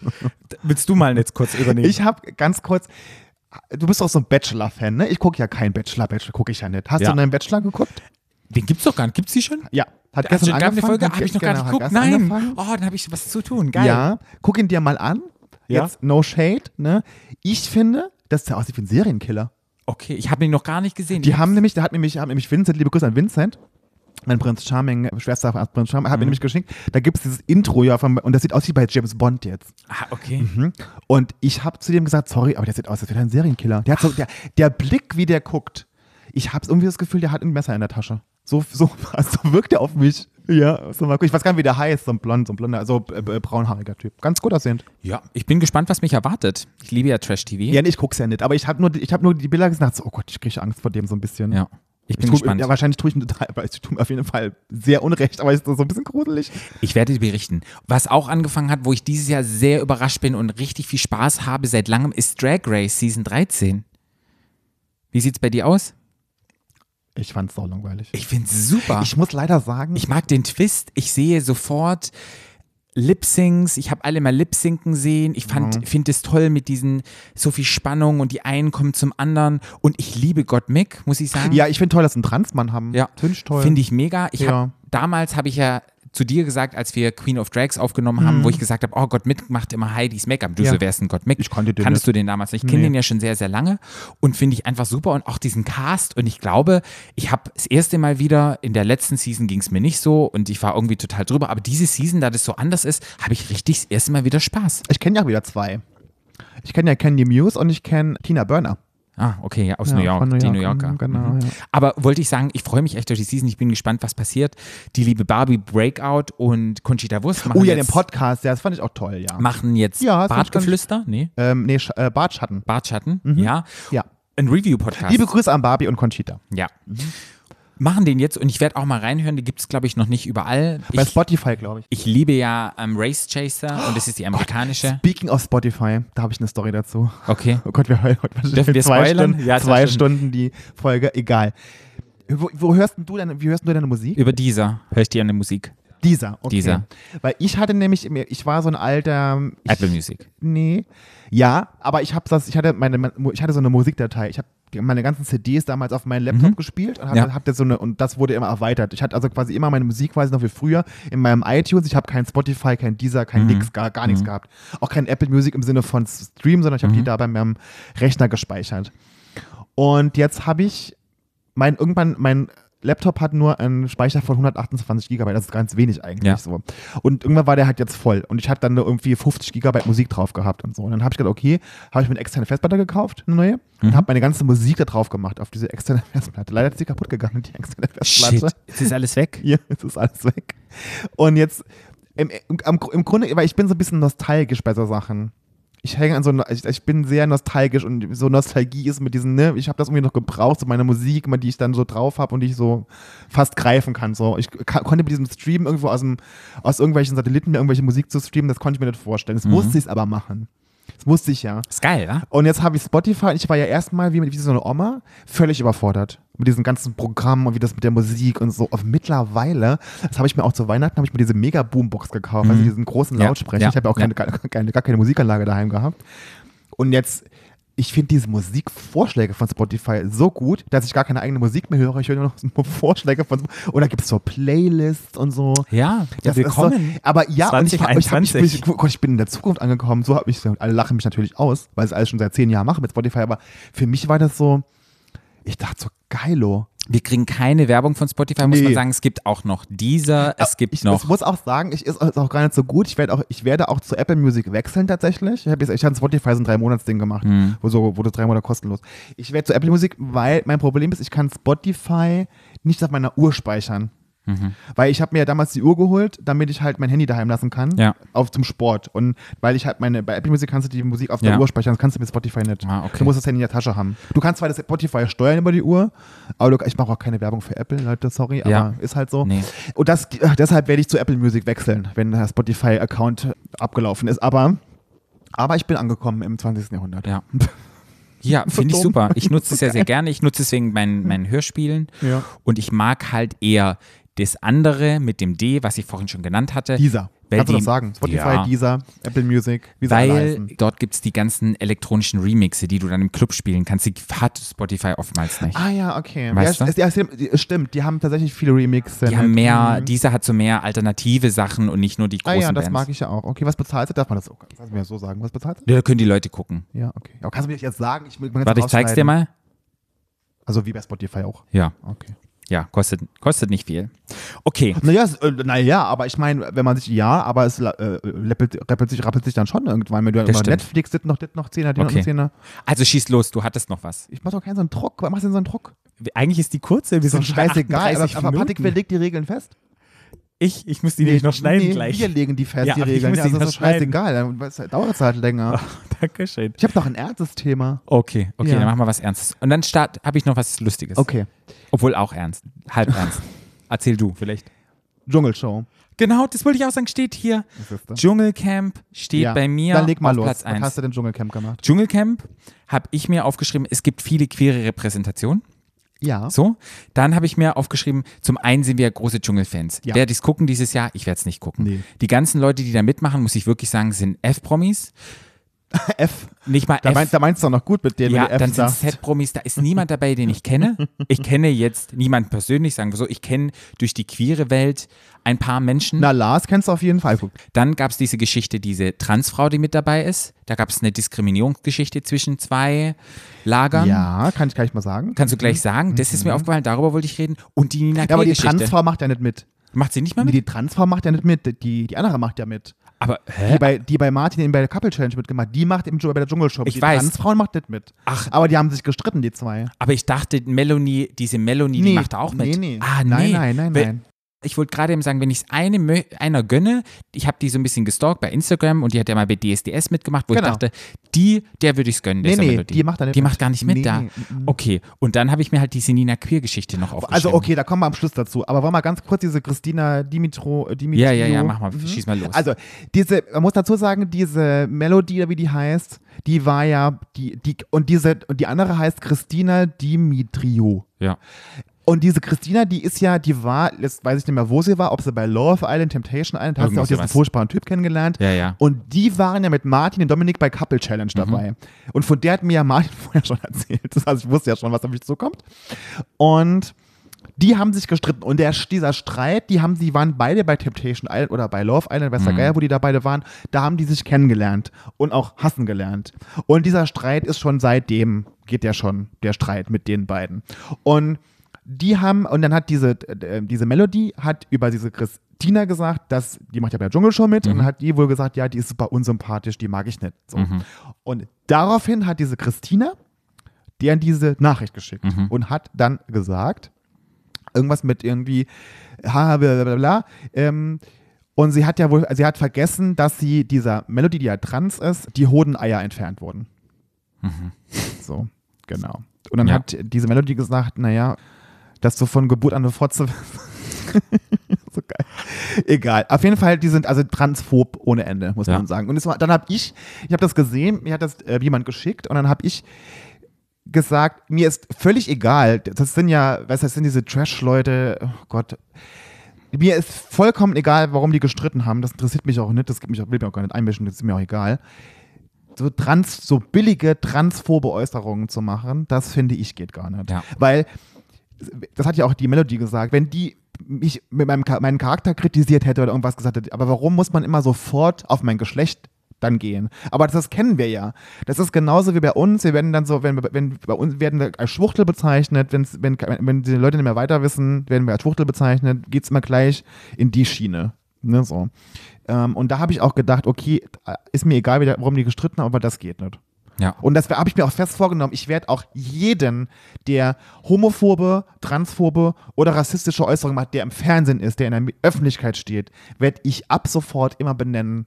Speaker 1: Willst du mal jetzt kurz übernehmen?
Speaker 2: Ich habe ganz kurz. Du bist doch so ein Bachelor-Fan, ne? Ich gucke ja keinen Bachelor, Bachelor gucke ich ja nicht. Hast
Speaker 1: Ja.
Speaker 2: du einen Bachelor geguckt?
Speaker 1: Den gibt's doch gar nicht. Gibt's die schon?
Speaker 2: Ja. Hat
Speaker 1: Also,
Speaker 2: gestern
Speaker 1: eine
Speaker 2: angefangen.
Speaker 1: Folge, habe ich noch gar nicht
Speaker 2: genau,
Speaker 1: geguckt. Nein.
Speaker 2: angefangen.
Speaker 1: Oh, dann habe ich was zu tun. Geil.
Speaker 2: Ja, guck ihn dir mal an.
Speaker 1: Ja?
Speaker 2: Jetzt no shade, ne? Ich finde, dass der aussieht wie ein Serienkiller.
Speaker 1: Okay, ich habe ihn noch gar nicht gesehen.
Speaker 2: Die haben nämlich, der hat nämlich, hat nämlich Vincent, liebe Grüße an Vincent, mein Prinz Charming, Schwester von Prinz Charming,
Speaker 1: Mhm.
Speaker 2: hat mir nämlich geschickt, da gibt es dieses Intro ja von, und das sieht aus wie bei James Bond jetzt.
Speaker 1: Ah, okay.
Speaker 2: Mhm. Und ich habe zu dem gesagt, sorry, aber der sieht aus, als wäre ein Serienkiller. Der hat so, der, der Blick, wie der guckt, ich habe irgendwie das Gefühl, der hat ein Messer in der Tasche. So, so, so wirkt er auf mich. Ja, so mal. Ich weiß gar nicht, wie der heißt, so ein blond, so ein blonder, so äh, braunhaariger Typ. Ganz gut aussehend.
Speaker 1: Ja, ich bin gespannt, was mich erwartet. Ich liebe ja Trash-TV.
Speaker 2: Ja, nee, ich guck's ja nicht, aber ich habe nur, ich hab nur die Bilder gesagt, so, oh Gott, ich kriege Angst vor dem so ein bisschen.
Speaker 1: Ja, ich
Speaker 2: Ich
Speaker 1: bin
Speaker 2: tu,
Speaker 1: gespannt.
Speaker 2: ja, wahrscheinlich tue ich mir total, aber ich tue mir auf jeden Fall sehr unrecht, aber ist so ein bisschen gruselig.
Speaker 1: Ich werde dir berichten. Was auch angefangen hat, wo ich dieses Jahr sehr überrascht bin und richtig viel Spaß habe seit langem, ist Drag Race Season 13. Wie sieht's bei dir aus?
Speaker 2: Ich fand's sau langweilig.
Speaker 1: Ich find's super.
Speaker 2: Ich muss leider sagen,
Speaker 1: Ich mag den Twist. Ich sehe sofort Lip-Syncs. Ich habe alle mal Lip-Synken sehen. Ich fand, finde es toll mit diesen so viel Spannung und die einen kommen zum anderen. Und ich liebe Gott Mick, muss ich sagen.
Speaker 2: ja, ich finde toll, dass sie einen Transmann haben.
Speaker 1: Ja,
Speaker 2: Finde ich toll.
Speaker 1: Finde ich mega. Ich
Speaker 2: Ja.
Speaker 1: hab, damals habe ich ja zu dir gesagt, als wir Queen of Drags aufgenommen haben, wo ich gesagt habe, oh Gott Mick macht immer Heidis Make-up. Du
Speaker 2: Mhm. Ja.
Speaker 1: so, wer ist denn Gott Mick?
Speaker 2: Ich kannte den
Speaker 1: Kanntest
Speaker 2: nicht.
Speaker 1: du den damals nicht? Ich kenne
Speaker 2: Nee.
Speaker 1: den ja schon sehr, sehr lange und finde ich einfach super und auch diesen Cast und ich glaube, ich habe das erste Mal wieder, in der letzten Season ging es mir nicht so und ich war irgendwie total drüber, aber diese Season, da das so anders ist, habe ich richtig das erste Mal wieder Spaß.
Speaker 2: Ich kenne ja wieder zwei. Ich kenne ja Candy Muse und ich kenne Tina Burner.
Speaker 1: Ah, okay, ja, aus
Speaker 2: Ja,
Speaker 1: New York,
Speaker 2: New
Speaker 1: die
Speaker 2: York,
Speaker 1: New Yorker.
Speaker 2: mhm, genau,
Speaker 1: Mhm.
Speaker 2: ja.
Speaker 1: Aber wollte ich sagen, ich freue mich echt durch die Season. Ich bin gespannt, was passiert. Die liebe Barbie Breakout und Conchita Wurst machen
Speaker 2: Oh ja,
Speaker 1: jetzt,
Speaker 2: den Podcast, ja, das fand ich auch toll, ja.
Speaker 1: machen jetzt
Speaker 2: Ja,
Speaker 1: Bartgeflüster, nee,
Speaker 2: Ähm, nee, Sch äh, Bartschatten.
Speaker 1: Bartschatten, ja.
Speaker 2: Ja.
Speaker 1: Ein Review-Podcast.
Speaker 2: Liebe Grüße an Barbie und Conchita.
Speaker 1: ja. Machen den jetzt und ich werde auch mal reinhören. Die gibt es, glaube ich, noch nicht überall.
Speaker 2: Bei
Speaker 1: Ich,
Speaker 2: Spotify, glaube ich.
Speaker 1: ich liebe ja ähm, Race Chaser und das ist die amerikanische.
Speaker 2: Speaking of Spotify, da habe ich eine Story dazu.
Speaker 1: Okay.
Speaker 2: Oh Gott, wir hören heute
Speaker 1: wir
Speaker 2: zwei,
Speaker 1: spoilern?
Speaker 2: Stunden,
Speaker 1: Ja, zwei Stunden.
Speaker 2: Die Folge, egal. Wo, wo hörst du deine, wie hörst du deine Musik?
Speaker 1: Über dieser höre ich dir eine Musik.
Speaker 2: Dieser, okay.
Speaker 1: Dieser.
Speaker 2: Weil ich hatte nämlich, ich war so ein alter. Ich,
Speaker 1: Apple Music.
Speaker 2: Nee. Ja, aber ich habe das, ich hatte meine, ich hatte so eine Musikdatei. Ich habe meine ganzen CDs damals auf meinen Laptop
Speaker 1: Mhm.
Speaker 2: gespielt und, hab,
Speaker 1: Ja.
Speaker 2: hab das so eine, und das wurde immer erweitert. Ich hatte also quasi immer meine Musik quasi noch wie früher in meinem iTunes. Ich habe kein Spotify, kein Deezer, kein
Speaker 1: Mhm.
Speaker 2: nix, gar, gar nichts gehabt. Auch kein Apple Music im Sinne von Stream, sondern ich habe die
Speaker 1: Mhm.
Speaker 2: da bei meinem Rechner gespeichert. Und jetzt habe ich mein, irgendwann, mein Laptop hat nur einen Speicher von 128 Gigabyte, das ist ganz wenig eigentlich
Speaker 1: Ja.
Speaker 2: so. Und irgendwann war der halt jetzt voll und ich hatte dann irgendwie 50 Gigabyte Musik drauf gehabt und so. Und dann habe ich gedacht, okay, habe ich mir eine externe Festplatte gekauft, eine neue, und
Speaker 1: Mhm.
Speaker 2: habe meine ganze Musik da drauf gemacht auf diese externe Festplatte. Leider ist sie kaputt gegangen, die externe Festplatte.
Speaker 1: Shit, jetzt ist alles weg.
Speaker 2: Ja, jetzt ist alles weg. Und jetzt, im, im, im Grunde, weil ich bin so ein bisschen nostalgisch bei so Sachen. Ich hänge an so, ich, ich bin sehr nostalgisch und so Nostalgie ist mit diesen, ne, ich habe das irgendwie noch gebraucht, so meine Musik, die ich dann so drauf habe und die ich so fast greifen kann. So, ich konnte mit diesem Stream irgendwo aus, dem, aus irgendwelchen Satelliten mir irgendwelche Musik zu streamen, das konnte ich mir nicht vorstellen. Das
Speaker 1: Mhm.
Speaker 2: musste ich aber machen. Das musste ich ja.
Speaker 1: Ist geil, ja?
Speaker 2: Und jetzt habe ich Spotify und ich war ja erstmal wie, wie so eine Oma völlig überfordert mit diesem ganzen Programm und wie das mit der Musik und so. Und mittlerweile, das habe ich mir auch zu Weihnachten, habe ich mir diese mega Boombox gekauft, also diesen großen
Speaker 1: Mhm. Ja,
Speaker 2: Lautsprecher.
Speaker 1: ja,
Speaker 2: ich habe ja auch keine, keine, keine, gar keine Musikanlage daheim gehabt. Und jetzt, ich finde diese Musikvorschläge von Spotify so gut, dass ich gar keine eigene Musik mehr höre. Ich höre nur noch so Vorschläge von Und da gibt es so Playlists und so.
Speaker 1: Ja, ja
Speaker 2: Das ist
Speaker 1: willkommen.
Speaker 2: So, aber ja, und ich, hab- ich, hab, ich, bin-
Speaker 1: 2021.
Speaker 2: ich, ich bin in der Zukunft angekommen. So habe ich alle lachen mich natürlich aus, weil ich es alles schon seit zehn Jahren mache mit Spotify. Aber für mich war das so, ich dachte so, geilo.
Speaker 1: Wir kriegen keine Werbung von Spotify, muss
Speaker 2: Nee.
Speaker 1: man sagen. Es gibt auch noch dieser, es gibt
Speaker 2: ich,
Speaker 1: noch.
Speaker 2: Ich muss auch sagen, ich ist auch gar nicht so gut. Ich werde auch, ich werde auch zu Apple Music wechseln tatsächlich. Ich habe jetzt, ich habe Spotify so ein drei Monats Ding gemacht,
Speaker 1: Hm.
Speaker 2: wo so, das drei Monate kostenlos. Ich werde zu Apple Music, weil mein Problem ist, ich kann Spotify nicht auf meiner Uhr speichern.
Speaker 1: Mhm.
Speaker 2: Weil ich habe mir ja damals die Uhr geholt, damit ich halt mein Handy daheim lassen kann.
Speaker 1: Ja.
Speaker 2: Auf zum Sport. Und weil ich halt meine, bei Apple Music kannst du die Musik auf der
Speaker 1: Ja.
Speaker 2: Uhr speichern, das kannst du mit Spotify nicht.
Speaker 1: Ah, okay.
Speaker 2: Du musst das Handy in der Tasche haben. Du kannst zwar das Spotify steuern über die Uhr, aber du, ich mache auch keine Werbung für Apple, Leute, sorry, aber
Speaker 1: Ja.
Speaker 2: ist halt so.
Speaker 1: Nee.
Speaker 2: Und das, deshalb werde ich zu Apple Music wechseln, wenn der Spotify-Account abgelaufen ist. Aber, aber ich bin angekommen im 20. Jahrhundert.
Speaker 1: Ja. Ja, finde ich super. Ich nutze es ja sehr gerne. Ich nutze es wegen meinen, meinen Hörspielen.
Speaker 2: Ja.
Speaker 1: Und ich mag halt eher das andere mit dem D, was ich vorhin schon genannt hatte.
Speaker 2: Dieser. Kannst du das sagen? Spotify,
Speaker 1: Ja.
Speaker 2: Dieser, Apple Music, wie
Speaker 1: Weil dort gibt es die ganzen elektronischen Remixe, die du dann im Club spielen kannst. Die hat Spotify oftmals nicht.
Speaker 2: Ah ja, okay.
Speaker 1: Weißt
Speaker 2: ja,
Speaker 1: du?
Speaker 2: es- ja, stimmt, die- haben tatsächlich viele Remixe.
Speaker 1: Die haben mehr,
Speaker 2: Mhm.
Speaker 1: dieser hat so mehr alternative Sachen und nicht nur die
Speaker 2: Ah
Speaker 1: großen
Speaker 2: ja, das
Speaker 1: Bands.
Speaker 2: mag ich ja auch. Okay, was bezahlt du? Darf man das so? Kannst du mir so sagen? Was bezahlt
Speaker 1: Ja, da können die Leute gucken.
Speaker 2: Ja, okay. Aber kannst du mir das jetzt sagen? Ich,
Speaker 1: Warte, ich zeig's dir mal.
Speaker 2: Also wie bei Spotify auch.
Speaker 1: Ja,
Speaker 2: Okay.
Speaker 1: Ja, kostet, kostet nicht viel. Okay,
Speaker 2: Naja, äh, naja, aber ich meine, wenn man sich, ja, aber es äh, läppelt, rappelt, sich, rappelt sich dann schon irgendwann. Wenn du
Speaker 1: Das
Speaker 2: über
Speaker 1: stimmt.
Speaker 2: Netflix dit noch, dit noch Zehner, noch
Speaker 1: Okay.
Speaker 2: ein Zehner.
Speaker 1: also schieß los, du hattest noch was.
Speaker 2: Ich mach doch keinen so einen Druck. Was machst du denn so einen Druck?
Speaker 1: Eigentlich ist die kurze, wir sind
Speaker 2: scheißegal. Aber,
Speaker 1: 38
Speaker 2: aber Patrick, wer legt die Regeln fest?
Speaker 1: Ich, ich muss die nämlich noch schneiden
Speaker 2: nee,
Speaker 1: gleich.
Speaker 2: Wir legen die fest,
Speaker 1: Ja,
Speaker 2: die Regeln.
Speaker 1: muss
Speaker 2: Ja,
Speaker 1: die
Speaker 2: also
Speaker 1: noch
Speaker 2: ist scheißegal. Dann dauert es halt länger.
Speaker 1: Dankeschön.
Speaker 2: Ich habe noch ein ernstes Thema.
Speaker 1: Okay, okay,
Speaker 2: Ja.
Speaker 1: dann machen wir was Ernstes. Und dann habe ich noch was Lustiges.
Speaker 2: Okay.
Speaker 1: Obwohl auch ernst. Halb ernst. Erzähl du vielleicht.
Speaker 2: Dschungelshow.
Speaker 1: Genau, das wollte ich auch sagen, steht hier.
Speaker 2: Was das?
Speaker 1: Dschungelcamp steht
Speaker 2: Ja,
Speaker 1: bei mir
Speaker 2: Dann leg mal
Speaker 1: auf
Speaker 2: los.
Speaker 1: Platz
Speaker 2: Was
Speaker 1: 1.
Speaker 2: hast du denn Dschungelcamp gemacht?
Speaker 1: Dschungelcamp habe ich mir aufgeschrieben, es gibt viele queere Repräsentationen.
Speaker 2: Ja.
Speaker 1: So, dann habe ich mir aufgeschrieben, zum einen sind wir große Dschungelfans.
Speaker 2: Ja.
Speaker 1: Werde ich es gucken dieses Jahr? Ich werde es nicht gucken.
Speaker 2: Nee.
Speaker 1: Die ganzen Leute, die da mitmachen, muss ich wirklich sagen, sind F-Promis.
Speaker 2: F.
Speaker 1: Nicht mal
Speaker 2: Da,
Speaker 1: F.
Speaker 2: meinst, da meinst du doch noch gut mit denen,
Speaker 1: ja,
Speaker 2: F
Speaker 1: dann sind
Speaker 2: sagst.
Speaker 1: Z-Promis, da ist niemand dabei, den ich kenne. Ich kenne jetzt niemanden persönlich, sagen wir so. Ich kenne durch die queere Welt ein paar Menschen.
Speaker 2: Na, Lars kennst du auf jeden Fall.
Speaker 1: Dann gab es diese Geschichte, diese Transfrau, die mit dabei ist. Da gab es eine Diskriminierungsgeschichte zwischen zwei Lagern.
Speaker 2: Ja, kann ich gleich mal sagen.
Speaker 1: Kannst du gleich sagen? Das ist mir aufgefallen, darüber wollte ich reden. Und die Nina
Speaker 2: Mhm. Ja, aber die. Transfrau macht ja nicht mit.
Speaker 1: Macht sie nicht mal
Speaker 2: Nee,
Speaker 1: mit?
Speaker 2: die Transfrau macht ja nicht mit. Die, die andere macht ja mit.
Speaker 1: Aber,
Speaker 2: Die
Speaker 1: hä?
Speaker 2: bei, die bei Martin in bei der Couple Challenge mitgemacht, die macht im, bei der Dschungelshow.
Speaker 1: Ich
Speaker 2: die
Speaker 1: weiß.
Speaker 2: Transfrau macht nicht mit.
Speaker 1: Ach.
Speaker 2: Aber die haben sich gestritten, die zwei.
Speaker 1: Aber ich dachte, Melanie, diese Melanie, die
Speaker 2: Nee,
Speaker 1: macht da auch mit.
Speaker 2: nee, nee.
Speaker 1: Ah, nee.
Speaker 2: Nein, nein, nein,
Speaker 1: Weil-
Speaker 2: nein.
Speaker 1: Ich wollte gerade eben sagen, wenn ich es eine, mö- einer gönne, ich habe die so ein bisschen gestalkt bei Instagram und die hat ja mal bei DSDS mitgemacht, wo
Speaker 2: Genau.
Speaker 1: ich dachte, die, der würde ich es gönnen.
Speaker 2: Nee, nee,
Speaker 1: Melodie.
Speaker 2: die macht
Speaker 1: Die macht gar nicht mit
Speaker 2: Nee,
Speaker 1: da. Okay, und dann habe ich mir halt diese Nina Queer-Geschichte noch aufgeschrieben.
Speaker 2: Also okay, da kommen wir am Schluss dazu. Aber wollen wir ganz kurz diese Christina Dimitro, äh, Dimitrio.
Speaker 1: Ja, ja, ja, mach mal, schieß mal los.
Speaker 2: Also diese, man muss dazu sagen, diese Melodie, wie die heißt, die war ja, die, die, und diese, und die andere heißt Christina Dimitrio.
Speaker 1: ja.
Speaker 2: Und diese Christina, die ist ja, die war, jetzt weiß ich nicht mehr, wo sie war, ob sie bei Love Island, Temptation Island, hast du auch diesen furchtbaren Typ kennengelernt.
Speaker 1: Ja, ja.
Speaker 2: Und die waren ja mit Martin und Dominik bei Couple Challenge
Speaker 1: Mhm.
Speaker 2: dabei. Und von der hat mir ja Martin vorher schon erzählt. Das heißt, ich wusste ja schon, was auf mich zukommt. Und die haben sich gestritten. Und der, dieser Streit, die haben, die waren beide bei Temptation Island oder bei Love Island, weiß der
Speaker 1: Mhm.
Speaker 2: Geier, wo die da beide waren, da haben die sich kennengelernt und auch hassen gelernt. Und dieser Streit ist schon seitdem, geht ja schon, der Streit mit den beiden. Und die haben, und dann hat diese, äh, diese Melody hat über diese Christina gesagt, dass, die macht ja bei der Dschungelshow mit, und hat die wohl gesagt, ja, die ist super unsympathisch, die mag ich nicht. So. Und daraufhin hat diese Christina deren diese Nachricht geschickt und hat dann gesagt, irgendwas mit irgendwie, ha, bla, bla, bla, ähm, und sie hat ja wohl, sie hat vergessen, dass sie dieser Melody, die ja trans ist, die Hodeneier entfernt wurden. So, genau. Und dann
Speaker 1: Ja.
Speaker 2: hat diese Melody gesagt, naja, dass du von Geburt an eine Fotze so geil. Egal. Auf jeden Fall, die sind also transphob ohne Ende, muss
Speaker 1: Ja.
Speaker 2: man sagen. Und war, dann habe ich, ich habe das gesehen, mir hat das äh, jemand geschickt und dann habe ich gesagt, mir ist völlig egal. Das sind ja, weißt du, das sind diese Trash-Leute, oh Gott. Mir ist vollkommen egal, warum die gestritten haben. Das interessiert mich auch nicht. Das gibt mich auch, will mich auch gar nicht einmischen. Das ist mir auch egal. So trans, so billige, transphobe Äußerungen zu machen, das finde ich geht gar nicht.
Speaker 1: Ja.
Speaker 2: Weil, das hat ja auch die Melodie gesagt, wenn die mich mit meinem meinen Charakter kritisiert hätte oder irgendwas gesagt hätte, aber warum muss man immer sofort auf mein Geschlecht dann gehen? Aber das, das kennen wir ja. Das ist genauso wie bei uns. Wir werden dann so, wenn, wenn bei uns werden wir als Schwuchtel bezeichnet, wenn's, wenn, wenn die Leute nicht mehr weiter wissen, werden wir als Schwuchtel bezeichnet, geht es immer gleich in die Schiene. Ne, so. Ähm, und da habe ich auch gedacht, okay, ist mir egal, warum die gestritten haben, aber das geht nicht.
Speaker 1: Ja.
Speaker 2: Und das habe ich mir auch fest vorgenommen. Ich werde auch jeden, der homophobe, transphobe oder rassistische Äußerungen macht, der im Fernsehen ist, der in der Öffentlichkeit steht, werde ich ab sofort immer benennen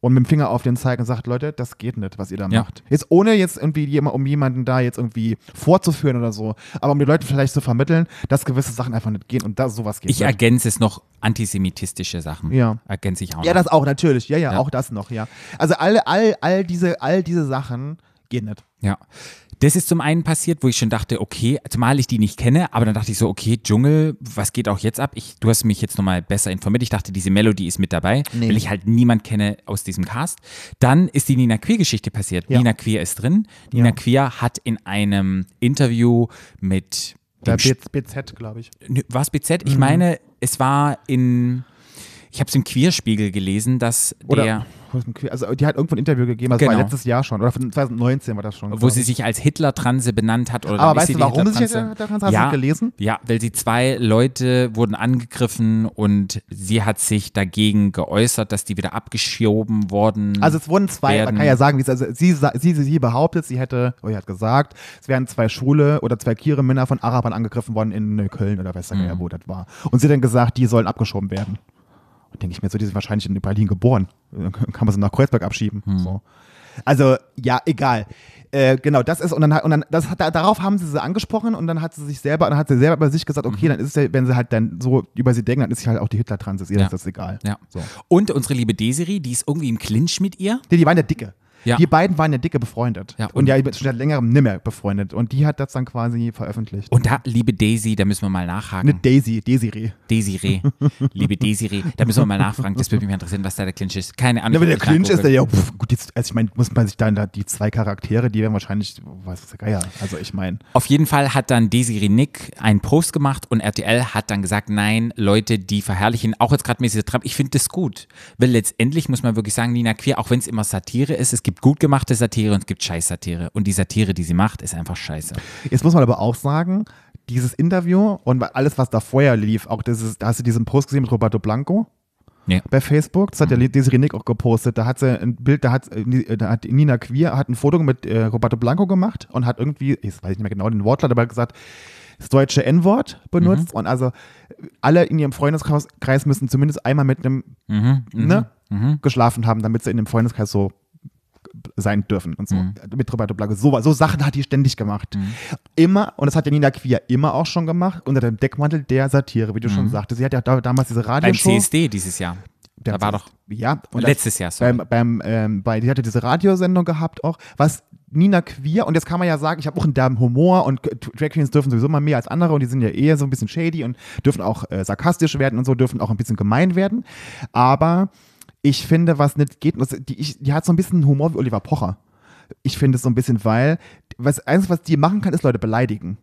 Speaker 2: und mit dem Finger auf den zeigen und sagt, Leute, das geht nicht, was ihr da
Speaker 1: Ja.
Speaker 2: macht. Jetzt ohne jetzt irgendwie um jemanden da jetzt irgendwie vorzuführen oder so, aber um die Leute vielleicht zu vermitteln, dass gewisse Sachen einfach nicht gehen und da sowas geht
Speaker 1: Ich
Speaker 2: nicht.
Speaker 1: ergänze es noch antisemitistische Sachen.
Speaker 2: Ja.
Speaker 1: Ergänze ich auch
Speaker 2: Ja,
Speaker 1: noch.
Speaker 2: das auch, natürlich. Ja, ja,
Speaker 1: Ja.
Speaker 2: auch das noch, ja. Also alle, all, all diese, all diese Sachen gehen nicht.
Speaker 1: Ja. Das ist zum einen passiert, wo ich schon dachte, okay, zumal ich die nicht kenne, aber dann dachte ich so, okay, Dschungel, was geht auch jetzt ab? Ich, du hast mich jetzt nochmal besser informiert. Ich dachte, diese Melodie ist mit dabei,
Speaker 2: Nee.
Speaker 1: weil ich halt niemand kenne aus diesem Cast. Dann ist die Nina Queer-Geschichte passiert.
Speaker 2: Ja.
Speaker 1: Nina Queer ist drin. Nina
Speaker 2: Ja.
Speaker 1: Queer hat in einem Interview mit dem
Speaker 2: B- BZ, glaube ich.
Speaker 1: War es BZ?
Speaker 2: Mhm.
Speaker 1: Ich meine, es war in, ich habe es im Queerspiegel gelesen, dass
Speaker 2: Oder,
Speaker 1: der,
Speaker 2: also die hat irgendwo ein Interview gegeben, das war
Speaker 1: Genau.
Speaker 2: letztes Jahr schon, oder von 2019 war das schon.
Speaker 1: wo sie
Speaker 2: ich.
Speaker 1: sich als Hitler-Transe benannt hat. Oder
Speaker 2: Aber weißt
Speaker 1: sie
Speaker 2: du, warum sie sich
Speaker 1: Hitler-Transe. Ja,
Speaker 2: gelesen?
Speaker 1: Ja, weil sie zwei Leute wurden angegriffen und sie hat sich dagegen geäußert, dass die wieder abgeschoben wurden.
Speaker 2: Also es wurden zwei, man
Speaker 1: werden-
Speaker 2: kann ja sagen, also sie, sie, sie, sie behauptet, sie hätte, oder sie hat gesagt, es wären zwei Schwule oder zwei queere Männer von Arabern angegriffen worden in Neukölln oder weiß der
Speaker 1: Mhm.
Speaker 2: Wo das war. Und sie hat dann gesagt, die sollen abgeschoben werden. Denke ich mir so, die sind wahrscheinlich in Berlin geboren. Dann kann man sie nach Kreuzberg abschieben.
Speaker 1: Mhm.
Speaker 2: So. Also, ja, egal. Äh, genau, das ist, und dann, hat- und dann das hat, darauf haben sie sie angesprochen und dann hat sie sich selber, dann hat sie selber bei sich gesagt,
Speaker 1: Mhm.
Speaker 2: okay, dann ist es ja, wenn sie halt dann so über sie denken, dann ist sie halt auch die Hitler-Trans, ist ihr
Speaker 1: Ja.
Speaker 2: ist das egal.
Speaker 1: ja.
Speaker 2: So.
Speaker 1: Und unsere liebe Desiree, die ist irgendwie im Clinch mit ihr.
Speaker 2: Nee, die waren ja dicke.
Speaker 1: Ja.
Speaker 2: Die beiden waren ja dicke befreundet.
Speaker 1: Ja,
Speaker 2: und,
Speaker 1: und-
Speaker 2: ja schon seit längerem nimmer befreundet. Und die hat das dann quasi veröffentlicht.
Speaker 1: Und da, liebe Daisy, da müssen wir mal nachhaken.
Speaker 2: Eine Daisy, Desiree.
Speaker 1: Desiree, liebe Desiree, da müssen wir mal nachfragen. Das würde mich interessieren, was da der Clinch ist. Keine Ahnung.
Speaker 2: Ja, wenn der Clinch ist,
Speaker 1: nachgucken.
Speaker 2: ja, pff, gut, jetzt, also ich meine, muss man sich dann da die zwei Charaktere, die werden wahrscheinlich, was ist der Geier? Also ich meine,
Speaker 1: Auf jeden Fall hat dann Desiree Nick einen Post gemacht und RTL hat dann gesagt, nein, Leute, die verherrlichen, auch jetzt gerade dieser Trump, ich finde das gut. Weil letztendlich muss man wirklich sagen, Nina Queer, auch wenn es immer Satire ist, es gibt gut gemachte Satire und es gibt Scheiß-Satire. Und die Satire, die sie macht, ist einfach scheiße.
Speaker 2: jetzt muss man aber auch sagen, dieses Interview und alles, was da vorher lief, auch dieses, da hast du diesen Post gesehen mit Roberto Blanco
Speaker 1: Nee.
Speaker 2: bei Facebook, das hat ja Desiree Nick auch gepostet, da hat sie ein Bild, da hat, äh, da hat Nina Queer, hat ein Foto mit äh, Roberto Blanco gemacht und hat irgendwie, ich weiß nicht mehr genau den Wortlaut, aber gesagt, das deutsche N-Wort benutzt und also alle in ihrem Freundeskreis Kreis müssen zumindest einmal mit einem
Speaker 1: Mhm, mhm,
Speaker 2: ne,
Speaker 1: mhm.
Speaker 2: geschlafen haben, damit sie in dem Freundeskreis so sein dürfen und so.
Speaker 1: Mhm.
Speaker 2: Mit Roberto Blanco. So, so Sachen hat die ständig gemacht. Immer, und das hat ja Nina Queer immer auch schon gemacht, unter dem Deckmantel der Satire, wie du schon sagtest. Sie hat ja da, damals diese
Speaker 1: Beim
Speaker 2: Radioshow.
Speaker 1: CSD dieses Jahr.
Speaker 2: Der-
Speaker 1: Da war doch
Speaker 2: Ja, und
Speaker 1: letztes Jahr, sorry.
Speaker 2: beim, beim, ähm, bei, die hatte diese Radiosendung gehabt auch, was Nina queer und jetzt kann man ja sagen, ich habe auch einen derben Humor und Drag Queens dürfen sowieso mal mehr als andere und die sind ja eher so ein bisschen shady und dürfen auch äh, sarkastisch werden und so, dürfen auch ein bisschen gemein werden. Aber ich finde, was nicht geht, was, die, ich, die hat so ein bisschen Humor wie Oliver Pocher. Ich finde es so ein bisschen, weil was eins, was die machen kann, ist Leute beleidigen.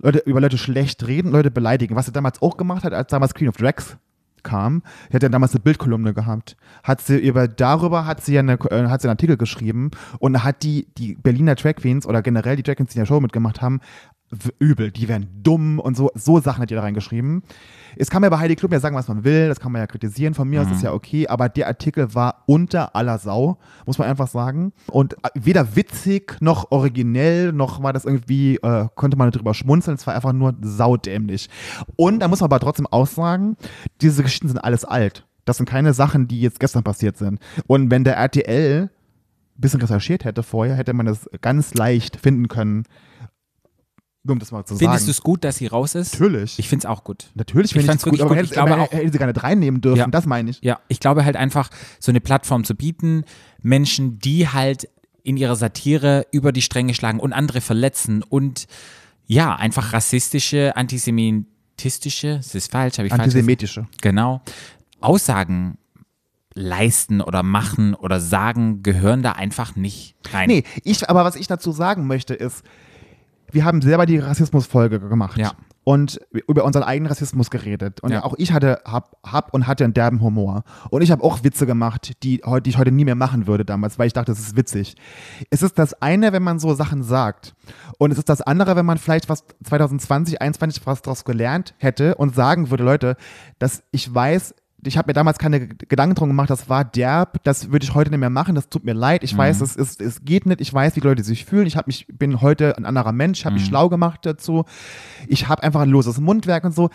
Speaker 2: Leute über Leute schlecht reden, Leute beleidigen. Was sie damals auch gemacht hat, als damals Queen of Drags kam, sie hat ja damals eine Bildkolumne gehabt, hat sie über darüber hat sie ja eine, äh, hat sie einen Artikel geschrieben und hat die die Berliner Drag Queens oder generell die Drag Queens, die in der Show mitgemacht haben, übel, die wären dumm und so so Sachen hat die da reingeschrieben. Es kann mir bei Heidi Klum ja sagen, was man will, das kann man ja kritisieren, von mir aus ist ja okay, aber der Artikel war unter aller Sau, muss man einfach sagen. Und äh, weder witzig noch originell, noch war das irgendwie, äh, konnte man drüber schmunzeln, es war einfach nur saudämlich. Und da muss man aber trotzdem auch sagen, diese Geschichten sind alles alt. Das sind keine Sachen, die jetzt gestern passiert sind. Und wenn der RTL ein bisschen recherchiert hätte vorher, hätte man das ganz leicht finden können. Nur um das mal zu
Speaker 1: Findest du
Speaker 2: sagen.
Speaker 1: es gut, dass sie raus ist?
Speaker 2: Natürlich.
Speaker 1: Ich finde es auch gut.
Speaker 2: Natürlich
Speaker 1: Ich
Speaker 2: finde ich es gut, aber
Speaker 1: gut.
Speaker 2: hätte,
Speaker 1: Ich glaube
Speaker 2: aber
Speaker 1: auch-
Speaker 2: hätte sie gar nicht reinnehmen dürfen,
Speaker 1: Ja.
Speaker 2: das meine ich.
Speaker 1: Ja, ich glaube halt einfach, so eine Plattform zu bieten, Menschen, die halt in ihrer Satire über die Stränge schlagen und andere verletzen und ja, einfach rassistische, antisemitistische, das ist falsch, habe ich falsch?
Speaker 2: Antisemitische.
Speaker 1: Genau, Aussagen leisten oder machen oder sagen, gehören da einfach nicht rein.
Speaker 2: Nee, ich, aber was ich dazu sagen möchte ist, wir haben selber die Rassismusfolge gemacht.
Speaker 1: Ja.
Speaker 2: Und über unseren eigenen Rassismus geredet. Und
Speaker 1: Ja.
Speaker 2: auch ich hatte, hab, hab und hatte einen derben Humor. Und ich habe auch Witze gemacht, die, die ich heute nie mehr machen würde damals, weil ich dachte, das ist witzig. Es ist das eine, wenn man so Sachen sagt. Und es ist das andere, wenn man vielleicht was 2020, 2021 was daraus gelernt hätte und sagen würde, Leute, dass ich weiß, ich habe mir damals keine Gedanken drum gemacht, das war derb, das würde ich heute nicht mehr machen, das tut mir leid. Ich weiß, es, ist, es geht nicht, ich weiß, wie die Leute sich fühlen. Ich hab mich, bin heute ein anderer Mensch, habe mich schlau gemacht dazu. Ich habe einfach ein loses Mundwerk und so.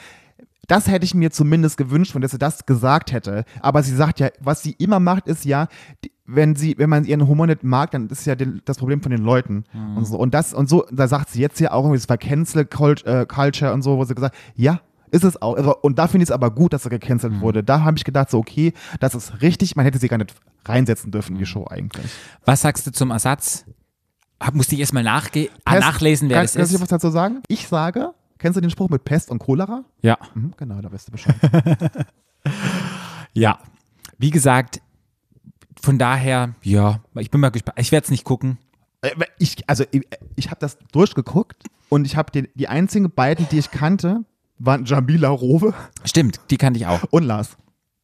Speaker 2: Das hätte ich mir zumindest gewünscht, wenn sie das gesagt hätte. Aber sie sagt ja, was sie immer macht, ist ja, die- wenn sie, wenn man ihren Humor nicht mag, dann ist ja den, das Problem von den Leuten und so. Und das und so, da sagt sie jetzt ja auch irgendwie, das war Cancel äh, Culture und so, wo sie gesagt, ja, ist es auch. Also, und da finde ich es aber gut, dass er gecancelt wurde. Da habe ich gedacht, so, okay, das ist richtig, man hätte sie gar nicht reinsetzen dürfen in die Show eigentlich.
Speaker 1: Was sagst du zum Ersatz? Hab, musste ich erstmal nachge
Speaker 2: Pest-
Speaker 1: nachlesen, wer
Speaker 2: kann,
Speaker 1: das
Speaker 2: Kannst du
Speaker 1: ist?
Speaker 2: was dazu sagen? Ich sage, kennst du den Spruch mit Pest und Cholera?
Speaker 1: Ja.
Speaker 2: Mhm, genau, da weißt du Bescheid.
Speaker 1: Ja. Wie gesagt, von daher, ja, ich bin mal gespannt. Ich werde es nicht gucken.
Speaker 2: Äh, ich, also ich, ich habe das durchgeguckt und ich habe die einzigen beiden, die ich kannte, waren Jamila Rowe
Speaker 1: Stimmt, die kannte ich auch.
Speaker 2: und Lars.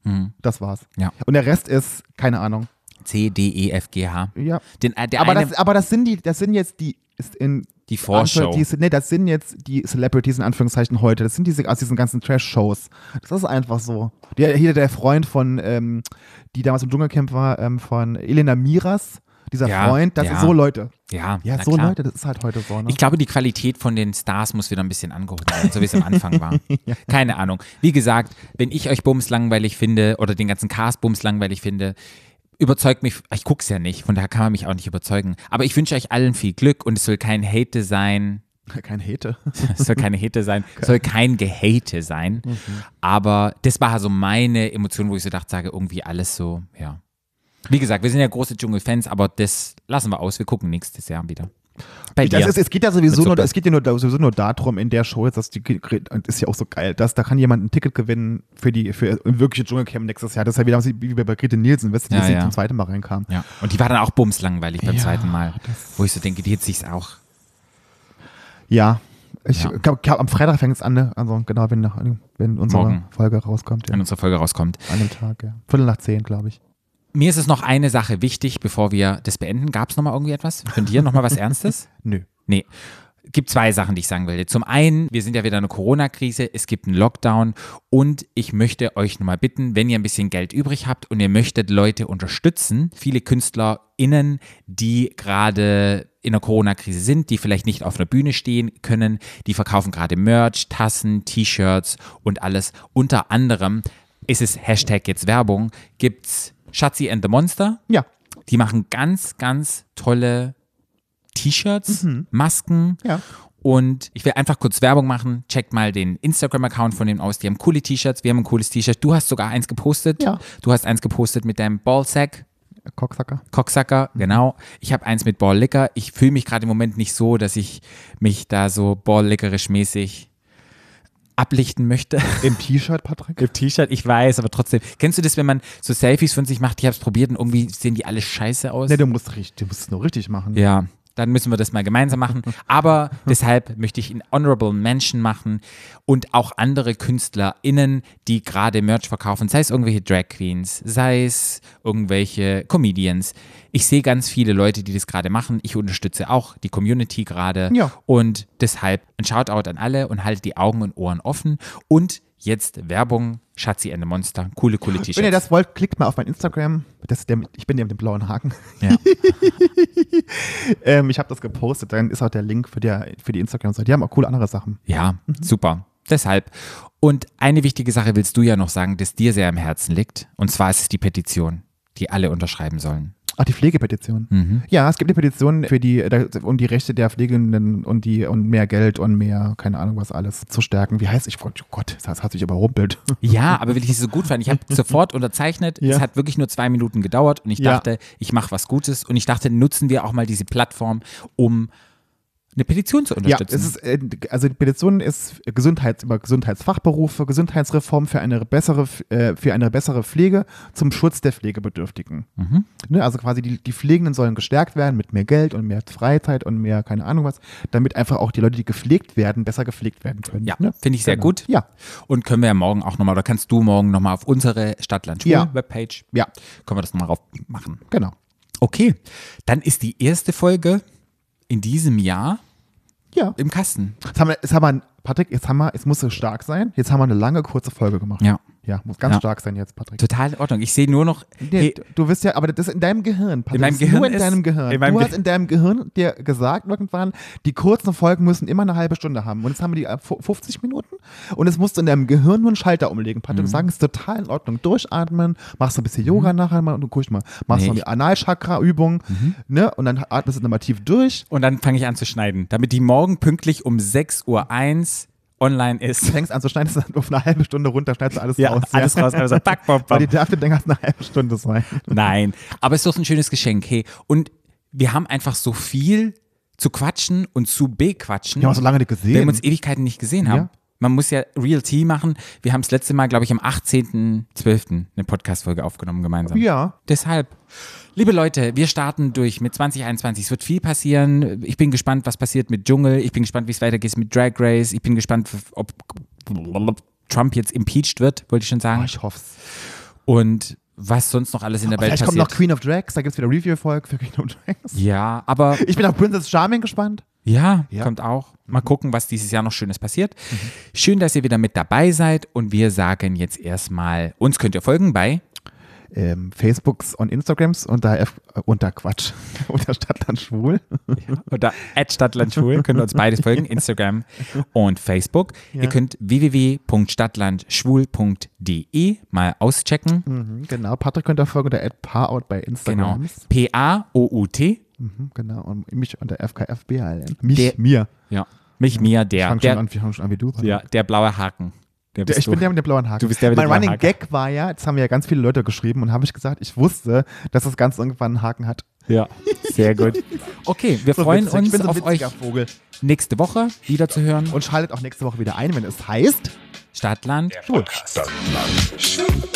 Speaker 1: Mhm.
Speaker 2: Das war's.
Speaker 1: Ja.
Speaker 2: Und der Rest ist, keine Ahnung.
Speaker 1: C, D, E, F, G, H.
Speaker 2: Ja.
Speaker 1: Den, äh, der
Speaker 2: Aber
Speaker 1: eine,
Speaker 2: das, aber das sind die, das sind jetzt die, ist in
Speaker 1: die Vorschau.
Speaker 2: Nee, das sind jetzt die Celebrities in Anführungszeichen heute. Das sind diese aus diesen ganzen Trash-Shows. Das ist einfach so. Der, hier der Freund von, ähm, die damals im Dschungelcamp war, ähm, von Elena Miras, dieser
Speaker 1: Ja,
Speaker 2: Freund, das
Speaker 1: ja.
Speaker 2: sind so Leute.
Speaker 1: Ja,
Speaker 2: Ja, so
Speaker 1: klar.
Speaker 2: Leute, das ist halt heute so. Ne?
Speaker 1: Ich glaube, die Qualität von den Stars muss wieder ein bisschen angehoben werden, so wie es am Anfang war. Keine Ahnung. Wie gesagt, wenn ich euch Bums langweilig finde oder den ganzen Cast Bums langweilig finde, überzeugt mich, ich guck's ja nicht, von daher kann man mich auch nicht überzeugen. Aber ich wünsche euch allen viel Glück und es soll kein Hate sein.
Speaker 2: Kein Hate.
Speaker 1: Es soll keine Hate sein, es soll kein Gehate sein. Aber das war so meine Emotion, wo ich so dachte, sage, irgendwie alles so, ja. Wie gesagt, wir sind ja große Dschungelfans, aber das lassen wir aus. Wir gucken nächstes Jahr wieder. Bei dir.
Speaker 2: Das ist, es geht ja sowieso nur, es geht ja nur, sowieso nur darum, in der Show jetzt, dass die, und ist ja auch so geil, dass da kann jemand ein Ticket gewinnen für die, für wirkliche Dschungelcamp nächstes Jahr. Das ist ja wieder wie bei Grete Nielsen, weißt du, die
Speaker 1: Ja,
Speaker 2: sie
Speaker 1: ja.
Speaker 2: zum zweiten Mal reinkam.
Speaker 1: Ja, und die war dann auch bumslangweilig beim
Speaker 2: Ja,
Speaker 1: zweiten Mal. Wo ich so denke, die hätte sich's auch.
Speaker 2: Ja. Ich
Speaker 1: Ja.
Speaker 2: glaube, glaub, am Freitag fängt es an, ne? Also genau, wenn, nach, wenn unsere
Speaker 1: Morgen.
Speaker 2: Folge rauskommt. Ja.
Speaker 1: wenn unsere Folge rauskommt.
Speaker 2: An dem Tag, ja. Viertel nach zehn, glaube ich.
Speaker 1: Mir ist es noch eine Sache wichtig, bevor wir das beenden. Gab es nochmal irgendwie etwas? Von dir nochmal was Ernstes?
Speaker 2: Nö.
Speaker 1: Nee. Gibt zwei Sachen, die ich sagen will. Zum einen, wir sind ja wieder in einer Corona-Krise, es gibt einen Lockdown und ich möchte euch nochmal bitten, wenn ihr ein bisschen Geld übrig habt und ihr möchtet Leute unterstützen, viele KünstlerInnen, die gerade in der Corona-Krise sind, die vielleicht nicht auf einer Bühne stehen können, die verkaufen gerade Merch, Tassen, T-Shirts und alles. Unter anderem ist es Hashtag jetzt Werbung, gibt's Schatzi and the Monster.
Speaker 2: Ja.
Speaker 1: Die machen ganz, ganz tolle T-Shirts, Masken.
Speaker 2: Ja.
Speaker 1: Und ich will einfach kurz Werbung machen. Checkt mal den Instagram-Account von denen aus. Die haben coole T-Shirts. Wir haben ein cooles T-Shirt. Du hast sogar eins gepostet.
Speaker 2: Ja.
Speaker 1: Du hast eins gepostet mit deinem Ballsack.
Speaker 2: Cocksucker.
Speaker 1: Cocksucker, genau. Ich habe eins mit Balllicker. Ich fühle mich gerade im Moment nicht so, dass ich mich da so balllickerisch mäßig ablichten möchte.
Speaker 2: Im T-Shirt, Patrick?
Speaker 1: Im T-Shirt, ich weiß, aber trotzdem. Kennst du das, wenn man so Selfies von sich macht? Ich habe es probiert und irgendwie sehen die alle scheiße aus.
Speaker 2: Ne, du musst, richtig- du musst es nur richtig machen.
Speaker 1: Ja, dann müssen wir das mal gemeinsam machen. Aber deshalb möchte ich einen Honorable Mention machen und auch andere KünstlerInnen, die gerade Merch verkaufen, sei es irgendwelche Drag Queens, sei es irgendwelche Comedians. Ich sehe ganz viele Leute, die das gerade machen. Ich unterstütze auch die Community gerade.
Speaker 2: Ja.
Speaker 1: Und deshalb ein Shoutout an alle und haltet die Augen und Ohren offen. Und jetzt Werbung, Schatzi and the Monster. Coole, coole
Speaker 2: Wenn ihr
Speaker 1: T-Shirts.
Speaker 2: das wollt, klickt mal auf mein Instagram. Das der, ich bin der mit dem blauen Haken.
Speaker 1: Ja.
Speaker 2: Ähm, ich habe das gepostet, dann ist auch der Link für die, für die Instagram-Seite. Die haben auch coole andere Sachen.
Speaker 1: Ja, super. Deshalb. Und eine wichtige Sache willst du ja noch sagen, das dir sehr am Herzen liegt. Und zwar ist es die Petition, die alle unterschreiben sollen.
Speaker 2: Ach, die Pflegepetition.
Speaker 1: Mhm.
Speaker 2: Ja, es gibt eine Petition für die, um die Rechte der Pflegenden und die und mehr Geld und mehr, keine Ahnung was alles zu stärken. Wie heißt ich? Oh Gott, das hat sich überrumpelt.
Speaker 1: Ja, aber weil ich es so gut fand, ich habe sofort unterzeichnet.
Speaker 2: Ja.
Speaker 1: Es hat wirklich nur zwei Minuten gedauert und ich
Speaker 2: Ja.
Speaker 1: dachte, ich mache was Gutes und ich dachte, nutzen wir auch mal diese Plattform, um eine Petition zu
Speaker 2: Ja,
Speaker 1: unterstützen.
Speaker 2: es ist, äh, also die Petition ist Gesundheits, über Gesundheitsfachberufe, Gesundheitsreform für eine bessere, äh, für eine bessere Pflege zum Schutz der Pflegebedürftigen.
Speaker 1: Mhm.
Speaker 2: Ne, also quasi die, die Pflegenden sollen gestärkt werden mit mehr Geld und mehr Freizeit und mehr, keine Ahnung was, damit einfach auch die Leute, die gepflegt werden, besser gepflegt werden können.
Speaker 1: ja,
Speaker 2: ne?
Speaker 1: finde ich sehr
Speaker 2: Genau.
Speaker 1: gut.
Speaker 2: Ja,
Speaker 1: Und können wir ja morgen auch nochmal, oder kannst du morgen nochmal auf unsere Stadtland-Schwul-Webpage,
Speaker 2: Ja.
Speaker 1: können wir das nochmal drauf machen.
Speaker 2: genau.
Speaker 1: Okay, dann ist die erste Folge in diesem Jahr
Speaker 2: Ja.
Speaker 1: im Kasten.
Speaker 2: Jetzt haben wir, jetzt haben wir, Patrick, jetzt haben wir, jetzt muss es stark sein. Jetzt haben wir eine lange, kurze Folge gemacht.
Speaker 1: Ja.
Speaker 2: Ja, muss ganz
Speaker 1: Ja.
Speaker 2: stark sein jetzt, Patrick.
Speaker 1: Total in Ordnung. Ich sehe nur noch,
Speaker 2: Nee,
Speaker 1: hey,
Speaker 2: du- du wirst ja, aber das ist in deinem Gehirn. Patrick.
Speaker 1: In meinem Gehirn
Speaker 2: Nur in
Speaker 1: ist-
Speaker 2: deinem Gehirn.
Speaker 1: in
Speaker 2: du hast in deinem Gehirn dir gesagt irgendwann, die kurzen Folgen müssen immer eine halbe Stunde haben. Und jetzt haben wir die äh, fu- 50 Minuten. Und jetzt musst du in deinem Gehirn nur einen Schalter umlegen, Patrick.
Speaker 1: Mhm.
Speaker 2: Du sagst, ist total in Ordnung. Durchatmen, machst ein bisschen Yoga nachher mal und du guckst mal, machst
Speaker 1: Nee,
Speaker 2: noch die Analchakra-Übung, ne? Und dann atmest du nochmal tief durch.
Speaker 1: und dann fange ich an zu schneiden, damit die morgen pünktlich um 6.01 Uhr online ist.
Speaker 2: Fängst an zu schneiden, ist auf eine halbe Stunde runter, schneidest du alles
Speaker 1: Ja,
Speaker 2: raus.
Speaker 1: alles raus. Also, pack, pop,
Speaker 2: Weil
Speaker 1: pop.
Speaker 2: die darf dann eine halbe Stunde sein.
Speaker 1: Nein, aber es ist doch ein schönes Geschenk. Hey, und wir haben einfach so viel zu quatschen und zu bequatschen.
Speaker 2: Wir haben uns so lange nicht gesehen.
Speaker 1: Wir haben uns Ewigkeiten nicht gesehen haben.
Speaker 2: Ja.
Speaker 1: Man muss ja Real Tea machen. Wir haben das letzte Mal, glaube ich, am 18.12. eine Podcast-Folge aufgenommen gemeinsam.
Speaker 2: Ja.
Speaker 1: Deshalb, liebe Leute, wir starten durch mit 2021. Es wird viel passieren. Ich bin gespannt, was passiert mit Dschungel. Ich bin gespannt, wie es weitergeht mit Drag Race. Ich bin gespannt, ob Trump jetzt impeached wird, wollte ich schon
Speaker 2: Oh,
Speaker 1: sagen.
Speaker 2: ich hoff's.
Speaker 1: Und was sonst noch alles in der Welt
Speaker 2: Vielleicht kommt
Speaker 1: passiert.
Speaker 2: noch Queen of Drags, da gibt es wieder Review-Folge für Queen of Drags.
Speaker 1: ja, aber
Speaker 2: Ich bin auf Princess Charming gespannt.
Speaker 1: ja,
Speaker 2: Ja.
Speaker 1: kommt auch. Mal gucken, was dieses Jahr noch Schönes passiert. Schön, dass ihr wieder mit dabei seid und wir sagen jetzt erstmal, uns könnt ihr folgen bei
Speaker 2: Ähm, Facebooks und Instagrams unter, F, äh, unter Quatsch, unter Stadtland Schwul.
Speaker 1: oder @stadtlandschwul könnt ihr uns beides folgen, Instagram und Facebook. Ihr könnt www.stadtlandschwul.de mal auschecken.
Speaker 2: Mhm, genau, Patrick könnt ihr folgen unter @parout bei
Speaker 1: Genau.
Speaker 2: Instagram.
Speaker 1: P A O U T.
Speaker 2: Mhm, genau, und mich unter FKFBHLN. Mich,
Speaker 1: Der-
Speaker 2: mir.
Speaker 1: Ja. Mich, mir,
Speaker 2: Ich
Speaker 1: der.
Speaker 2: fang schon
Speaker 1: Der,
Speaker 2: an, wir fangen schon an wie du.
Speaker 1: ja, der blaue Haken. Der
Speaker 2: ich bin
Speaker 1: du.
Speaker 2: der mit dem blauen Haken.
Speaker 1: Du bist der mit
Speaker 2: mein
Speaker 1: dem blauen
Speaker 2: Running
Speaker 1: Haken.
Speaker 2: Gag war ja, das haben ja ganz viele Leute geschrieben und habe ich gesagt, ich wusste, dass das Ganze irgendwann einen Haken hat.
Speaker 1: Ja, sehr gut. Okay, wir
Speaker 2: So
Speaker 1: freuen
Speaker 2: witzig. ich
Speaker 1: uns
Speaker 2: bin so
Speaker 1: auf euch
Speaker 2: witziger Vogel.
Speaker 1: nächste Woche wieder zu hören.
Speaker 2: Und schaltet auch nächste Woche wieder ein, wenn es heißt.
Speaker 1: Stadtland.
Speaker 3: Stadtland. Stadtland.